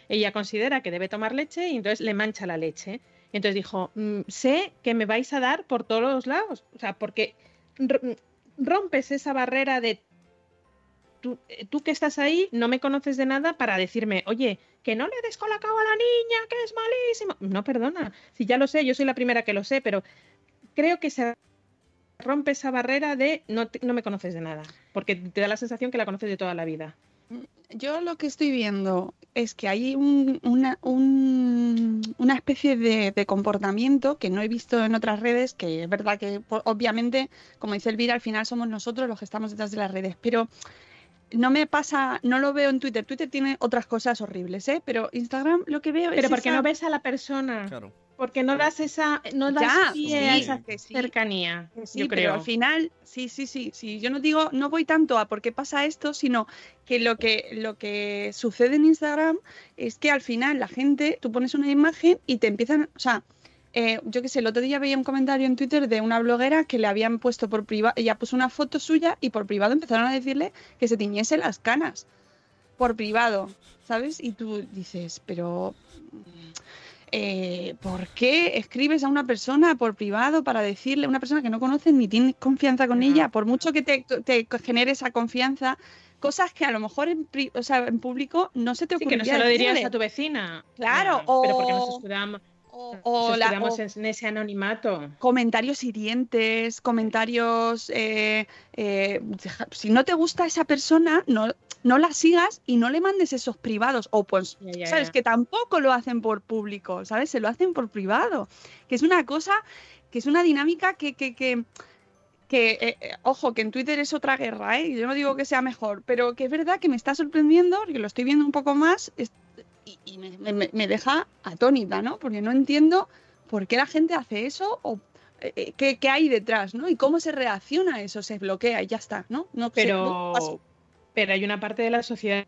Ella considera que debe tomar leche y entonces le mancha la leche. entonces dijo, mm, sé que me vais a dar por todos los lados. O sea, porque rompes esa barrera de tú, eh, tú que estás ahí no me conoces de nada para decirme, oye, que no le des colacao a la niña, que es malísimo. No, perdona, si ya lo sé, yo soy la primera que lo sé, pero creo que se rompe esa barrera de no, no me conoces de nada, porque te da la sensación que la conoces de toda la vida. Yo lo que estoy viendo es que hay una, una, especie de, comportamiento que no he visto en otras redes, que es verdad que obviamente, como dice Elvira, al final somos nosotros los que estamos detrás de las redes, pero no me pasa, no lo veo en Twitter. Twitter tiene otras cosas horribles, ¿eh? Pero Instagram lo que veo pero es. Pero porque no ves a la persona. Claro porque no das esa, no das esa cercanía. Sí, pero al final, sí, sí, sí, sí. Yo no digo, no voy tanto a por qué pasa esto, sino que lo que lo que sucede en Instagram es que al final la gente, tú pones una imagen y te empiezan, o sea, eh, yo qué sé, el otro día veía un comentario en Twitter de una bloguera que le habían puesto por privado, ella puso una foto suya y por privado empezaron a decirle que se tiñese las canas. Por privado, ¿sabes? Y tú dices, pero eh, ¿por qué escribes a una persona por privado para decirle a una persona que no conoces ni tienes confianza con ella? Por mucho que te, genere esa confianza, cosas que a lo mejor en, o sea, en público no se te ocurre. que no se lo dirías a tu vecina. Claro, o... Pero porque nos escudamos, o, en ese anonimato. Comentarios hirientes, comentarios... Eh, eh, si no te gusta esa persona, no, no la sigas y no le mandes esos privados. O pues, ¿sabes? Que tampoco lo hacen por público, ¿sabes? Se lo hacen por privado. Que es una cosa, que es una dinámica que, que, que, que eh, eh, ojo, que en Twitter es otra guerra, ¿eh? Yo no digo que sea mejor, pero que es verdad que me está sorprendiendo, porque lo estoy viendo un poco más y, me, deja atónita, ¿no? Porque no entiendo por qué la gente hace eso o eh, qué, hay detrás, ¿no? Y cómo se reacciona a eso, se bloquea y ya está, ¿no? no pero pero hay una parte de la sociedad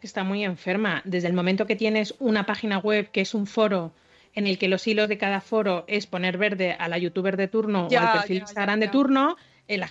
que está muy enferma. Desde el momento que tienes una página web que es un foro en el que los hilos de cada foro es poner verde a la youtuber de turno o al perfil Instagram de turno, eh, la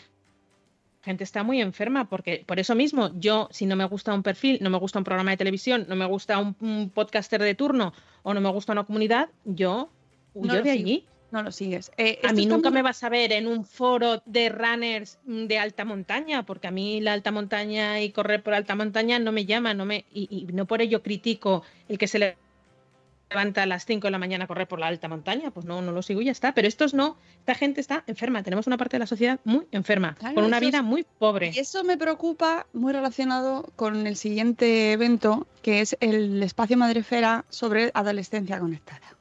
gente está muy enferma porque por eso mismo yo si no me gusta un perfil, no me gusta un programa de televisión, no me gusta un, podcaster de turno o no me gusta una comunidad, yo huyo de allí no lo sigues. Eh, a mí nunca me vas a ver en un foro de runners de alta montaña, porque a mí la alta montaña y correr por alta montaña no me llama, no me y, no por ello critico el que se levanta a las 5 de la mañana a correr por la alta montaña, pues no, no lo sigo y ya está. Pero estos no, esta gente está enferma. Tenemos una parte de la sociedad muy enferma, con una vida muy pobre. Y eso me preocupa muy relacionado con el siguiente evento, que es el espacio Madrefera sobre adolescencia conectada.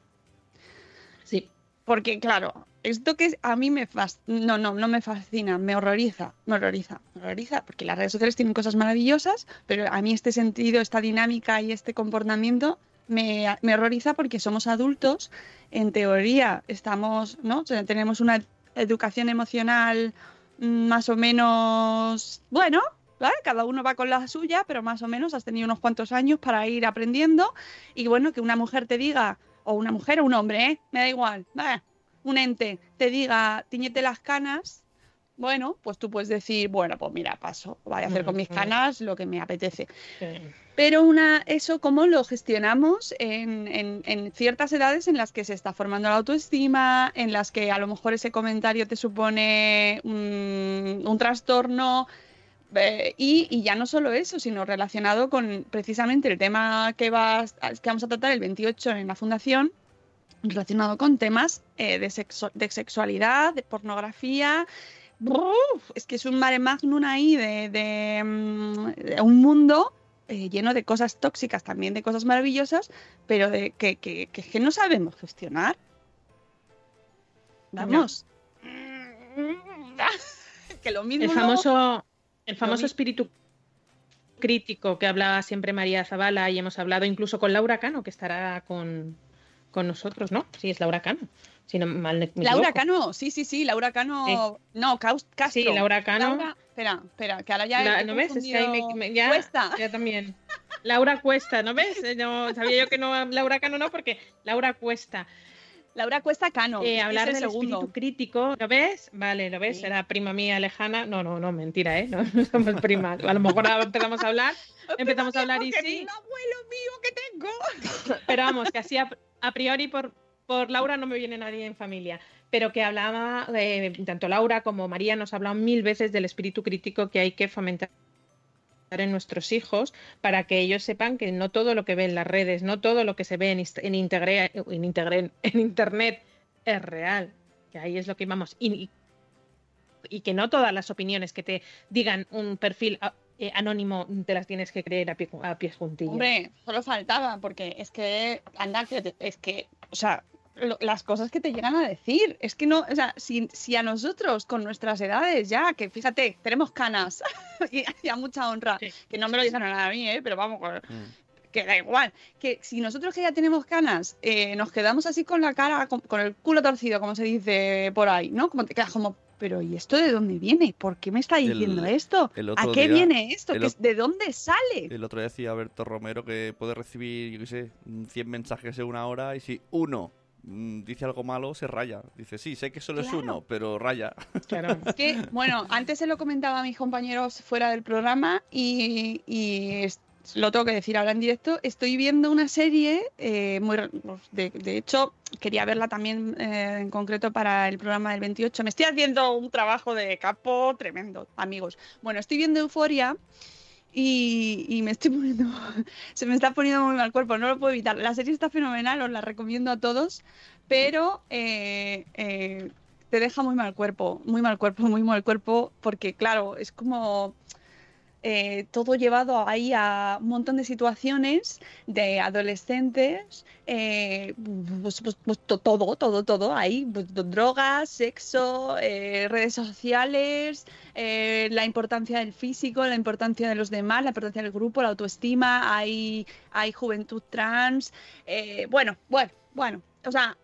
Porque, claro, esto que a mí me fascina, no, no, no me fascina, me horroriza, me horroriza, me horroriza, porque las redes sociales tienen cosas maravillosas, pero a mí este sentido, esta dinámica y este comportamiento me, horroriza porque somos adultos, en teoría estamos, ¿no? tenemos una educación emocional más o menos, bueno, cada uno va con la suya, pero más o menos has tenido unos cuantos años para ir aprendiendo y bueno, que una mujer te diga, o una mujer o un hombre, ¿eh? me da igual, un ente te diga, tiñete las canas, bueno, pues tú puedes decir, bueno, pues mira, paso, voy a hacer con mis canas lo que me apetece. Pero una, eso, ¿cómo lo gestionamos en, en, ciertas edades en las que se está formando la autoestima, en las que a lo mejor ese comentario te supone un trastorno, eh, y, ya no solo eso, sino relacionado con precisamente el tema que, que vamos a tratar el 28 en la fundación, relacionado con temas eh, de, de, sexualidad, de pornografía. es que es un mare magnum ahí de, mm, un mundo eh, lleno de cosas tóxicas, también de cosas maravillosas, pero de que, que, que, no sabemos gestionar. Vamos. <laughs> que lo mismo. El famoso, el famoso espíritu crítico que hablaba siempre María Zavala y hemos hablado incluso con Laura Cano, que estará con, nosotros, ¿no? Sí, es Laura Cano. Si no, mal Laura Cano, sí, sí, sí, Laura Cano. No, Castro. Sí, Laura Cano. Espera, espera, que ahora ya. ¿No ves? Es que ahí me, ya, Cuesta. Ya también. Laura Cuesta, ¿no ves? No, sabía yo que no, Laura Cano no, porque Laura Cuesta. Laura Cuesta Cano. Eh, hablar del espíritu crítico, ¿lo ves? Vale, ¿lo ves? Era prima mía lejana. No, no, no, mentira, ¿eh? No, somos primas. A lo mejor empezamos a hablar, empezamos a hablar y sí. Un abuelo mío que tengo. Pero vamos, que así a, priori por, por Laura no me viene nadie en familia pero que hablaba, eh, tanto Laura como María nos hablan mil veces del espíritu crítico que hay que fomentar en nuestros hijos para que ellos sepan que no todo lo que ven las redes, no todo lo que se ve en, en, en, en Internet es real. que ahí es lo que vamos. Y, que no todas las opiniones que te digan un perfil ah, eh, anónimo te las tienes que creer a, pie, a pies juntillas. Hombre, solo faltaba, porque es que, anda, es que, o sea, lo- las cosas que te llegan a decir, es que no, o sea, si, si a nosotros con nuestras edades ya, que fíjate, tenemos canas <laughs> y, y a mucha honra, Sí. que no me lo dicen a mí, ¿eh? pero vamos, Mm. que da igual, que si nosotros que ya tenemos canas eh, nos quedamos así con la cara, con, con el culo torcido, como se dice por ahí, ¿no? Como te quedas como, pero ¿y esto de dónde viene? ¿Por qué me está El- diciendo esto? el ¿A qué día- viene esto? el ¿Qué ot- es- ¿De dónde sale? El otro día decía Berto Romero que puede recibir, yo qué sé, 100 mensajes en una hora y si uno dice algo malo, se raya. Dice, sí, sé que solo es uno, pero raya. <laughs> Claro. Es que, bueno, antes se lo comentaba a mis compañeros fuera del programa y, y es- lo tengo que decir ahora en directo. Estoy viendo una serie, eh, muy, re- de, de hecho, quería verla también eh, en concreto para el programa del 28. Me estoy haciendo un trabajo de capo tremendo, amigos. Bueno, estoy viendo Euforia. Y, me estoy poniendo, <laughs> se me está poniendo muy mal cuerpo, no lo puedo evitar. La serie está fenomenal, os la recomiendo a todos, pero eh, eh, te deja muy mal cuerpo, muy mal cuerpo, muy mal cuerpo, porque claro, es como eh, todo llevado ahí a un montón de situaciones de adolescentes, eh, pues, pues- pues to- todo, todo, todo ahí, drogas, sexo, eh, redes sociales, la importancia del físico, la importancia de los demás, la importancia del grupo, la autoestima, hay, hay juventud trans, bueno, bueno, bueno, o sea.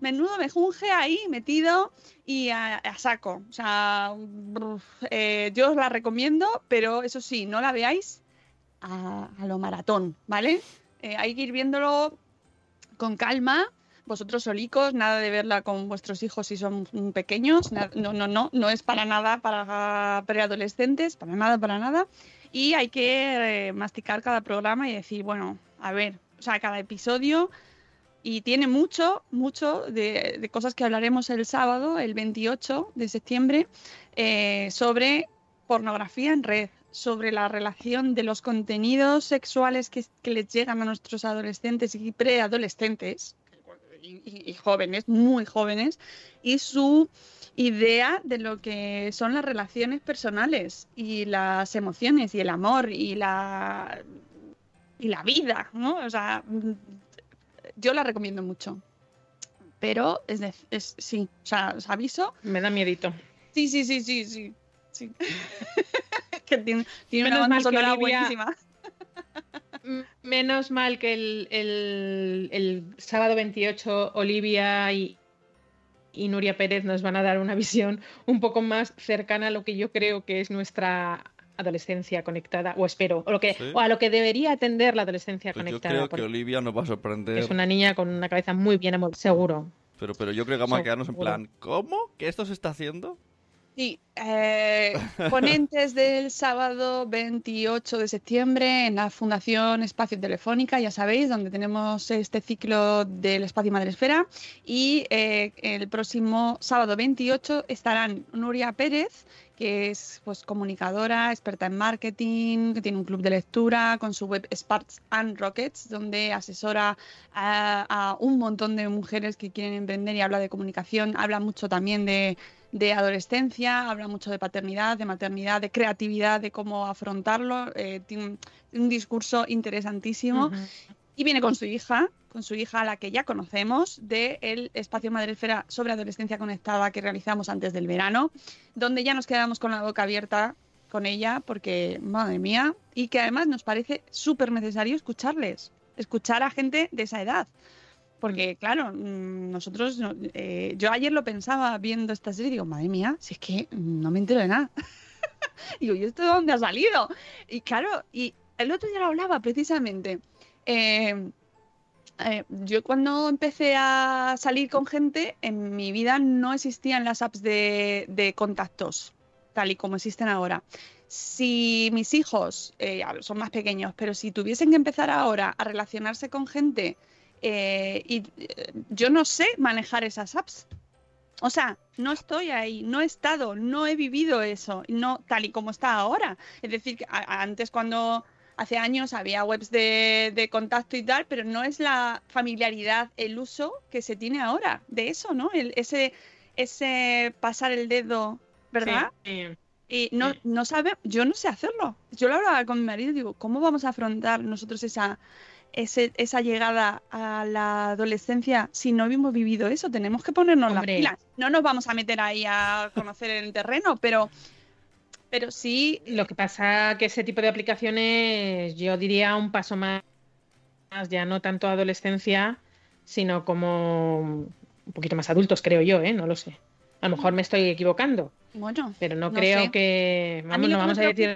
Menudo mejunje ahí metido y a, saco. O sea, eh, yo os la recomiendo, pero eso sí, no la veáis a, lo maratón, ¿vale? Eh, hay que ir viéndolo con calma. Vosotros solicos, nada de verla con vuestros hijos si son pequeños. No, no, no, no es para nada para preadolescentes, para nada, para nada. Y hay que eh, masticar cada programa y decir, bueno, a ver, o sea, cada episodio y tiene mucho, mucho de, cosas que hablaremos el sábado, el 28 de septiembre, eh, sobre pornografía en red, sobre la relación de los contenidos sexuales que, les llegan a nuestros adolescentes y preadolescentes y, y- jóvenes, muy jóvenes, y su idea de lo que son las relaciones personales y las emociones y el amor y la y la vida, ¿no? O sea, yo la recomiendo mucho. Pero es, de, es sí, o sea, os aviso. Me da miedito. Sí, sí, sí, sí, sí. sí. <laughs> que tiene, tiene una Menos banda mal que sonora buenísima. <laughs> Menos mal que el, el- el sábado 28 Olivia y, y Nuria Pérez nos van a dar una <laughs> visión un poco más cercana a lo que yo creo que es nuestra adolescencia conectada, o espero, o, lo que, Sí. o a lo que debería atender la adolescencia Pues yo conectada. creo que Olivia nos va a sorprender. es una niña con una cabeza muy bien seguro. Pero, pero yo creo que vamos a quedarnos en Seguro. plan, ¿cómo? ¿Que esto se está haciendo? Sí, eh, ponentes del sábado 28 de septiembre en la Fundación Espacio Telefónica, ya sabéis, donde tenemos este ciclo del Espacio Madresfera. Y eh, el próximo sábado 28 estarán Nuria Pérez, que es pues, comunicadora, experta en marketing, que tiene un club de lectura con su web Sparks and Rockets, donde asesora a, a un montón de mujeres que quieren emprender y habla de comunicación, habla mucho también de, de adolescencia, habla mucho de paternidad, de maternidad, de creatividad, de cómo afrontarlo. eh, tiene un, un discurso interesantísimo Ujú. y viene con su hija, con su hija a la que ya conocemos, del espacio Madresfera sobre adolescencia conectada que realizamos antes del verano, donde ya nos quedamos con la boca abierta con ella, porque, madre mía, y que además nos parece súper necesario escucharles, escuchar a gente de esa edad. Porque, claro, mm, nosotros, no- eh, yo ayer lo pensaba viendo esta serie y digo, madre mía, si es que no me entero de nada. <laughs> digo, ¿y esto de dónde ha salido? Y claro, y el otro día lo hablaba precisamente. eh, eh, yo cuando empecé a salir con gente, en mi vida no existían las apps de, contactos, tal y como existen ahora. Si mis hijos eh, son más pequeños, pero si tuviesen que empezar ahora a relacionarse con gente eh, y yo no sé manejar esas apps. O sea, no estoy ahí, no he estado, no he vivido eso, tal y como está ahora. Es decir, antes cuando hace años había webs de, de contacto y tal, pero no es la familiaridad, el uso que se tiene ahora de eso, ¿no? El, ese, ese pasar el dedo, ¿verdad? Sí. Y no, no sabe, yo no sé hacerlo. Yo lo hablaba con mi marido y digo, ¿cómo vamos a afrontar nosotros esa, ese- esa llegada a la adolescencia si no hemos vivido eso? Tenemos que ponernos Hombre. las pilas. No nos vamos a meter ahí a conocer el terreno, pero, pero sí, Lo que pasa que ese tipo de aplicaciones, yo diría un paso más, ya no tanto adolescencia, sino como un poquito más adultos, creo yo, ¿eh? No lo sé. A lo mejor me estoy equivocando, bueno, pero no, No creo sé. que, a vamos, mí no que vamos a decir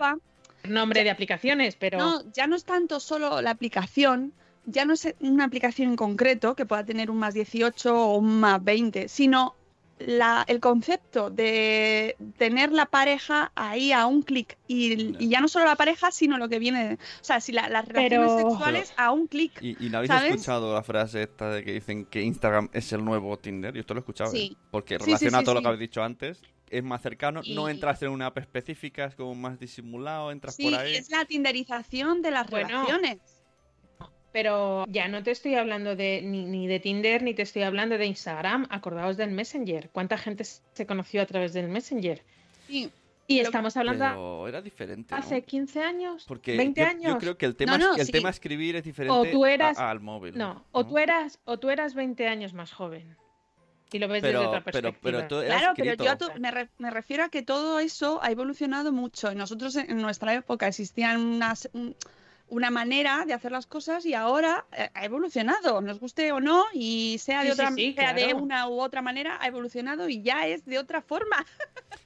nombre de aplicaciones, pero No, ya no es tanto solo la aplicación, ya no es una aplicación en concreto que pueda tener un más 18 o un más 20, sino la, el concepto de tener la pareja ahí a un clic y, y ya no solo la pareja, sino lo que viene, o sea, si la- las relaciones Pero- sexuales a un clic. ¿Y, y no habéis ¿Sabes? escuchado la frase esta de que dicen que Instagram es el nuevo Tinder? Yo esto lo he escuchado. ¿eh? Porque Sí, relaciona sí, sí, todo lo que habéis dicho antes. Es más cercano, no entras en una app específica, es como más disimulado, entras Sí, por ahí. es la tinderización de las Bueno. relaciones. Pero ya no te estoy hablando de ni, ni de Tinder ni te estoy hablando de Instagram. Acordaos del Messenger. ¿Cuánta gente se conoció a través del Messenger? Sí. Y Pero- estamos hablando Pero era diferente. ¿no? hace 15 años, Porque 20 yo, años. yo creo que el tema, No, no, el sí. tema escribir es diferente O tú eras- a- al móvil. No, o tú eras o tú eras 20 años más joven. Y lo ves desde otra pero, perspectiva. pero tú eras Claro, pero yo tu- me, re- me refiero a que todo eso ha evolucionado mucho. Y nosotros en en nuestra época existían unas, un- una manera de hacer las cosas y ahora eh, ha evolucionado, nos guste o no, y sea de Sí, sí, otra sí, sea de claro. una u otra manera, ha evolucionado y ya es de otra forma.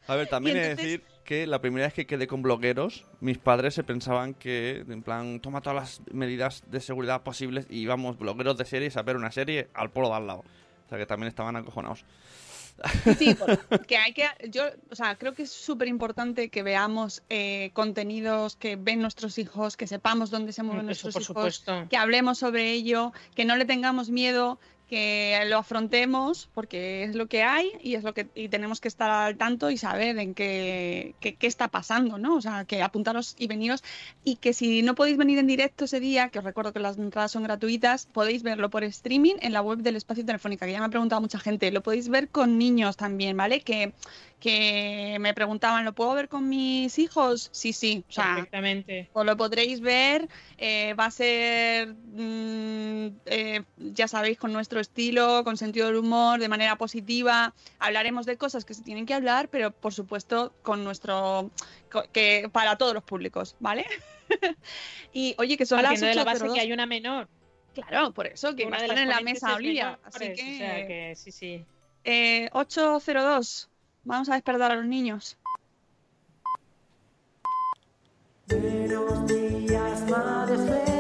A ver, <laughs> también he de entonces- decir que la primera vez que quedé con blogueros, mis padres se pensaban que, en plan, toma todas las medidas de seguridad posibles y íbamos blogueros de series a ver una serie al polo de al lado. O sea que también estaban acojonados. Sí, <laughs> que hay que, yo, o sea, creo que es súper importante que veamos eh, contenidos que ven nuestros hijos, que sepamos dónde se mueven Eso, nuestros por hijos, supuesto. que hablemos sobre ello, que no le tengamos miedo, que lo afrontemos, porque es lo que hay y es lo que y tenemos que estar al tanto y saber en qué, qué, qué está pasando, ¿no? O sea, que apuntaros y veniros y que si no podéis venir en directo ese día, que os recuerdo que las entradas son gratuitas, podéis verlo por streaming en la web del Espacio Telefónica, que ya me ha preguntado mucha gente, lo podéis ver con niños también, ¿vale? Que, que me preguntaban, ¿lo puedo ver con mis hijos? Sí, sí, o sea, Perfectamente. os lo podréis ver, eh, va a ser, mm, eh, ya sabéis, con nuestro estilo, con sentido del humor, de manera positiva. Hablaremos de cosas que se tienen que hablar, pero por supuesto con nuestro, que para todos los públicos, ¿vale? <laughs> y oye, que son las Partiendo de la base 8.02. que hay una menor. Claro, por eso, que va Una a de estar las en la mesa es Olivia. Así por eso, que, o sea que sí, sí. eh, 8.02. Vamos a despertar a los niños. Buenos días, madre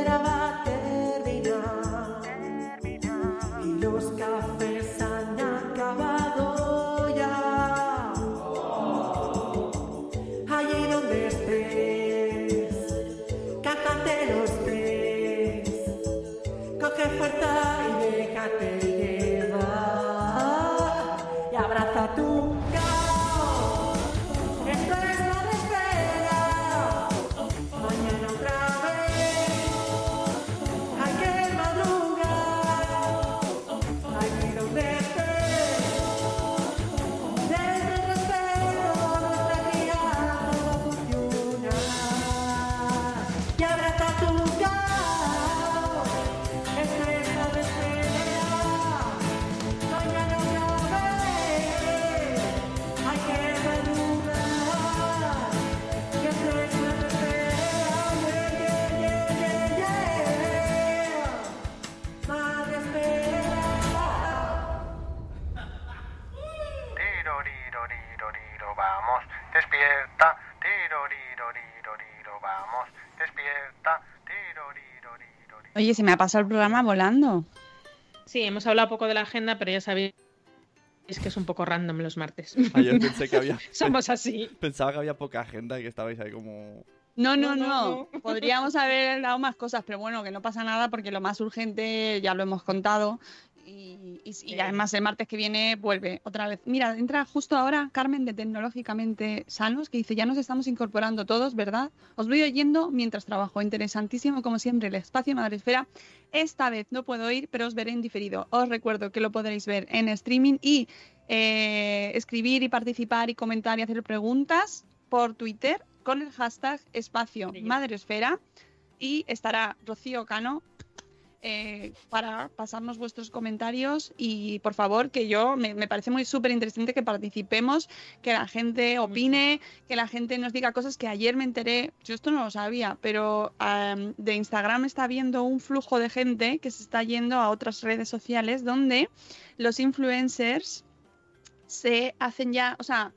Oye, se me ha pasado el programa volando. Sí, hemos hablado poco de la agenda, pero ya sabéis que es un poco random los martes. Ayer pensé que había... <laughs> Somos así. Pensaba que había poca agenda y que estabais ahí como... No, no, no. Podríamos haber dado más cosas, pero bueno, que no pasa nada porque lo más urgente ya lo hemos contado Y, y- y además el martes que viene vuelve otra vez. Mira, entra justo ahora Carmen de Tecnológicamente Sanos, que dice, ya nos estamos incorporando todos, ¿verdad? Os voy oyendo mientras trabajo. Interesantísimo, como siempre, el espacio Madresfera. Esta vez no puedo ir, pero os veré en diferido. Os recuerdo que lo podréis ver en streaming y eh, escribir y participar y comentar y hacer preguntas por Twitter con el hashtag espacio Madresfera y estará Rocío Cano eh, para pasarnos vuestros comentarios y por favor que yo me, me parece muy súper interesante que participemos, que la gente opine, que la gente nos diga cosas que ayer me enteré, yo esto no lo sabía, pero de Instagram está viendo un flujo de gente que se está yendo a otras redes sociales donde los influencers se hacen ya, o sea,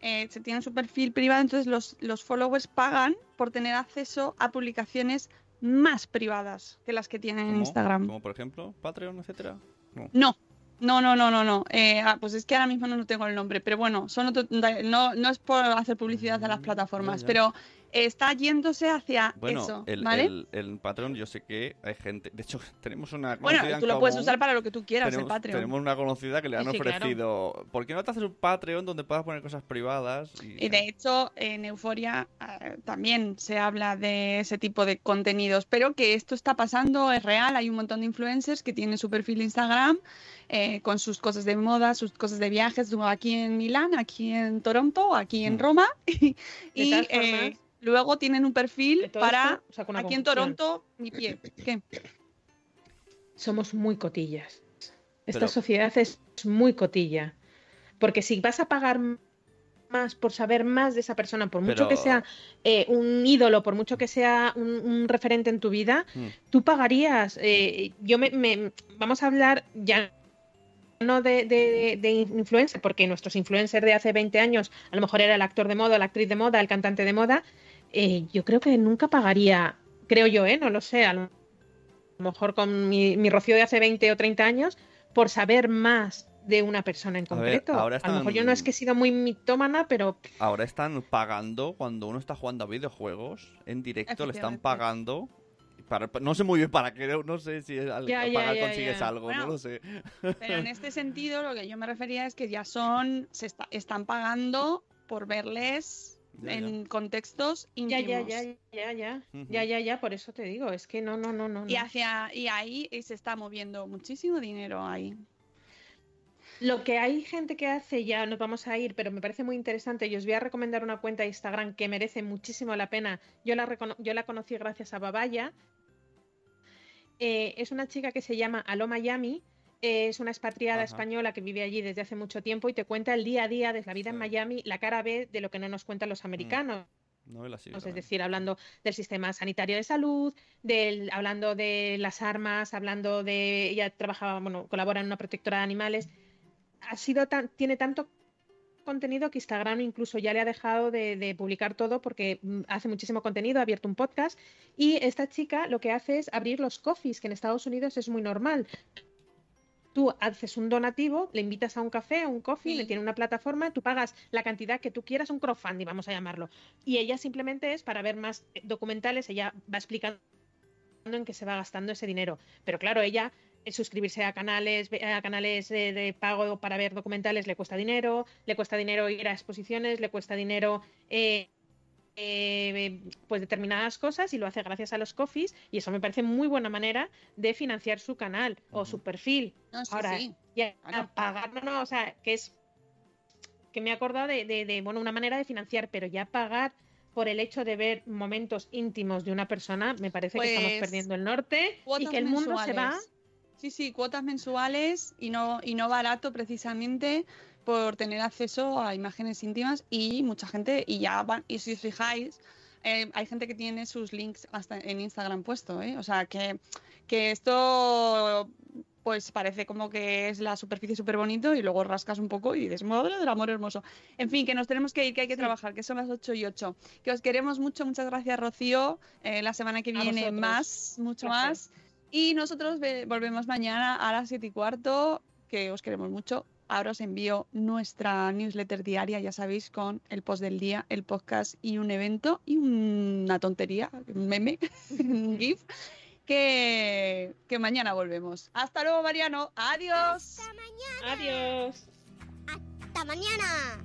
eh, se tienen su perfil privado, entonces los, los followers pagan por tener acceso a publicaciones más privadas que las que tienen en. Instagram. Como por ejemplo, Patreon, etcétera. No. No, no, no, no, no, no. Eh, ah, pues es que ahora mismo no tengo el nombre, pero bueno, son otro- no, no es por hacer publicidad a las plataformas, ya. pero está yéndose hacia Bueno, eso, el, ¿vale? el, el Patreon yo sé que hay gente... De hecho, <laughs> tenemos una bueno, conocida en tú lo puedes usar para lo que tú quieras, tenemos, el Patreon. tenemos una conocida que le han Sí, sí, claro. ofrecido... ¿Por qué no te haces un Patreon donde puedas poner cosas privadas? Y, Y de hecho, en Euforia eh, también se habla de ese tipo de contenidos, pero que esto está pasando, es real. Hay un montón de influencers que tienen su perfil de Instagram eh, con sus cosas de moda, sus cosas de viajes, aquí en Milán, aquí en Toronto, aquí en Mm. Roma. <laughs> y eh, luego tienen un perfil para esto aquí en. Toronto, mi pie. ¿Qué? somos muy cotillas. Esta Pero- sociedad es muy cotilla. Porque si vas a pagar más por saber más de esa persona, por mucho Pero- que sea eh, un ídolo, por mucho que sea un, un referente en tu vida, Mm. tú pagarías. eh, yo me, me- vamos a hablar ya de, de, de influencer, porque nuestros influencers de hace 20 años a lo mejor era el actor de moda, la actriz de moda, el cantante de moda. eh, yo creo que nunca pagaría, creo yo, ¿eh? no lo sé, a lo a mejor con mi, mi Rocío de hace 20 o 30 años, por saber más de una persona en A ver, concreto. ahora A lo mejor yo no es que he sido muy mitómana, pero Ahora están pagando cuando uno está jugando a videojuegos en directo, le están pagando. Para, no sé muy bien para qué, no sé si al Ya, pagar ya, consigues ya. algo, Bueno, no lo sé. Pero en este sentido, lo que yo me refería es que ya son, se está- están pagando por verles Ya, ya. en contextos ya, íntimos. ya, ya, ya, ya, ya, ya, ya, por eso te digo, es que no, no, no, no. Y hacia y ahí se está moviendo muchísimo dinero ahí. Lo que hay gente que hace, ya nos vamos a ir, pero me parece muy interesante y os voy a recomendar una cuenta de Instagram que merece muchísimo la pena. Yo la, recono- yo la conocí gracias a Babaya. Eh, es una chica que se llama Aló Miami. eh, es una expatriada Ajá. española que vive allí desde hace mucho tiempo y te cuenta el día a día de la vida en. Miami, la cara B de lo que no nos cuentan los americanos. No la sigo es decir, hablando del sistema sanitario de salud, del, hablando de las armas, hablando de. Ella trabaja, bueno, colabora en una protectora de animales. Ha sido tan, tiene tanto contenido que Instagram incluso ya le ha dejado de, de publicar todo porque mm, hace muchísimo contenido, ha abierto un podcast y esta chica lo que hace es abrir los coffees, que en Estados Unidos es muy normal. Tú haces un donativo, le invitas a un café, a un coffee, Sí. le tiene una plataforma, tú pagas la cantidad que tú quieras, un crowdfunding, vamos a llamarlo. Y ella simplemente es para ver más eh, documentales, ella va explicando en qué se va gastando ese dinero. Pero claro, ella suscribirse a canales, a canales de, de pago para ver documentales le cuesta dinero, le cuesta dinero ir a exposiciones, le cuesta dinero eh, eh, pues determinadas cosas y lo hace gracias a los coffees y eso me parece muy buena manera de financiar su canal o su perfil. No, sí, Ahora, sí. ya Claro. pagar, no, o sea, que es que me he acordado de, de- de, bueno, una manera de financiar, pero ya pagar por el hecho de ver momentos íntimos de una persona, me parece que estamos Pues, perdiendo el norte y que el mundo se va. Sí, sí, cuotas mensuales y no, y no barato precisamente por tener acceso a imágenes íntimas y mucha gente, y ya van, y si os fijáis, eh, hay gente que tiene sus links hasta en Instagram puesto, ¿eh? O sea que, que esto pues parece como que es la superficie súper bonito y luego rascas un poco y dices, madre del amor hermoso. En fin, que nos tenemos que ir, que hay que Sí. trabajar, que son las 8 y 8. Que os queremos mucho, muchas gracias Rocío. Eh, la semana que A viene vosotros. más, mucho más. Y nosotros ve- volvemos mañana a las 7 y cuarto, que os queremos mucho. Ahora os envío nuestra newsletter diaria, ya sabéis, con el post del día, el podcast y un evento y una tontería, un meme, <laughs> un GIF. que, que mañana volvemos. Hasta luego, Mariano. Adiós. Hasta mañana. Adiós. Hasta mañana.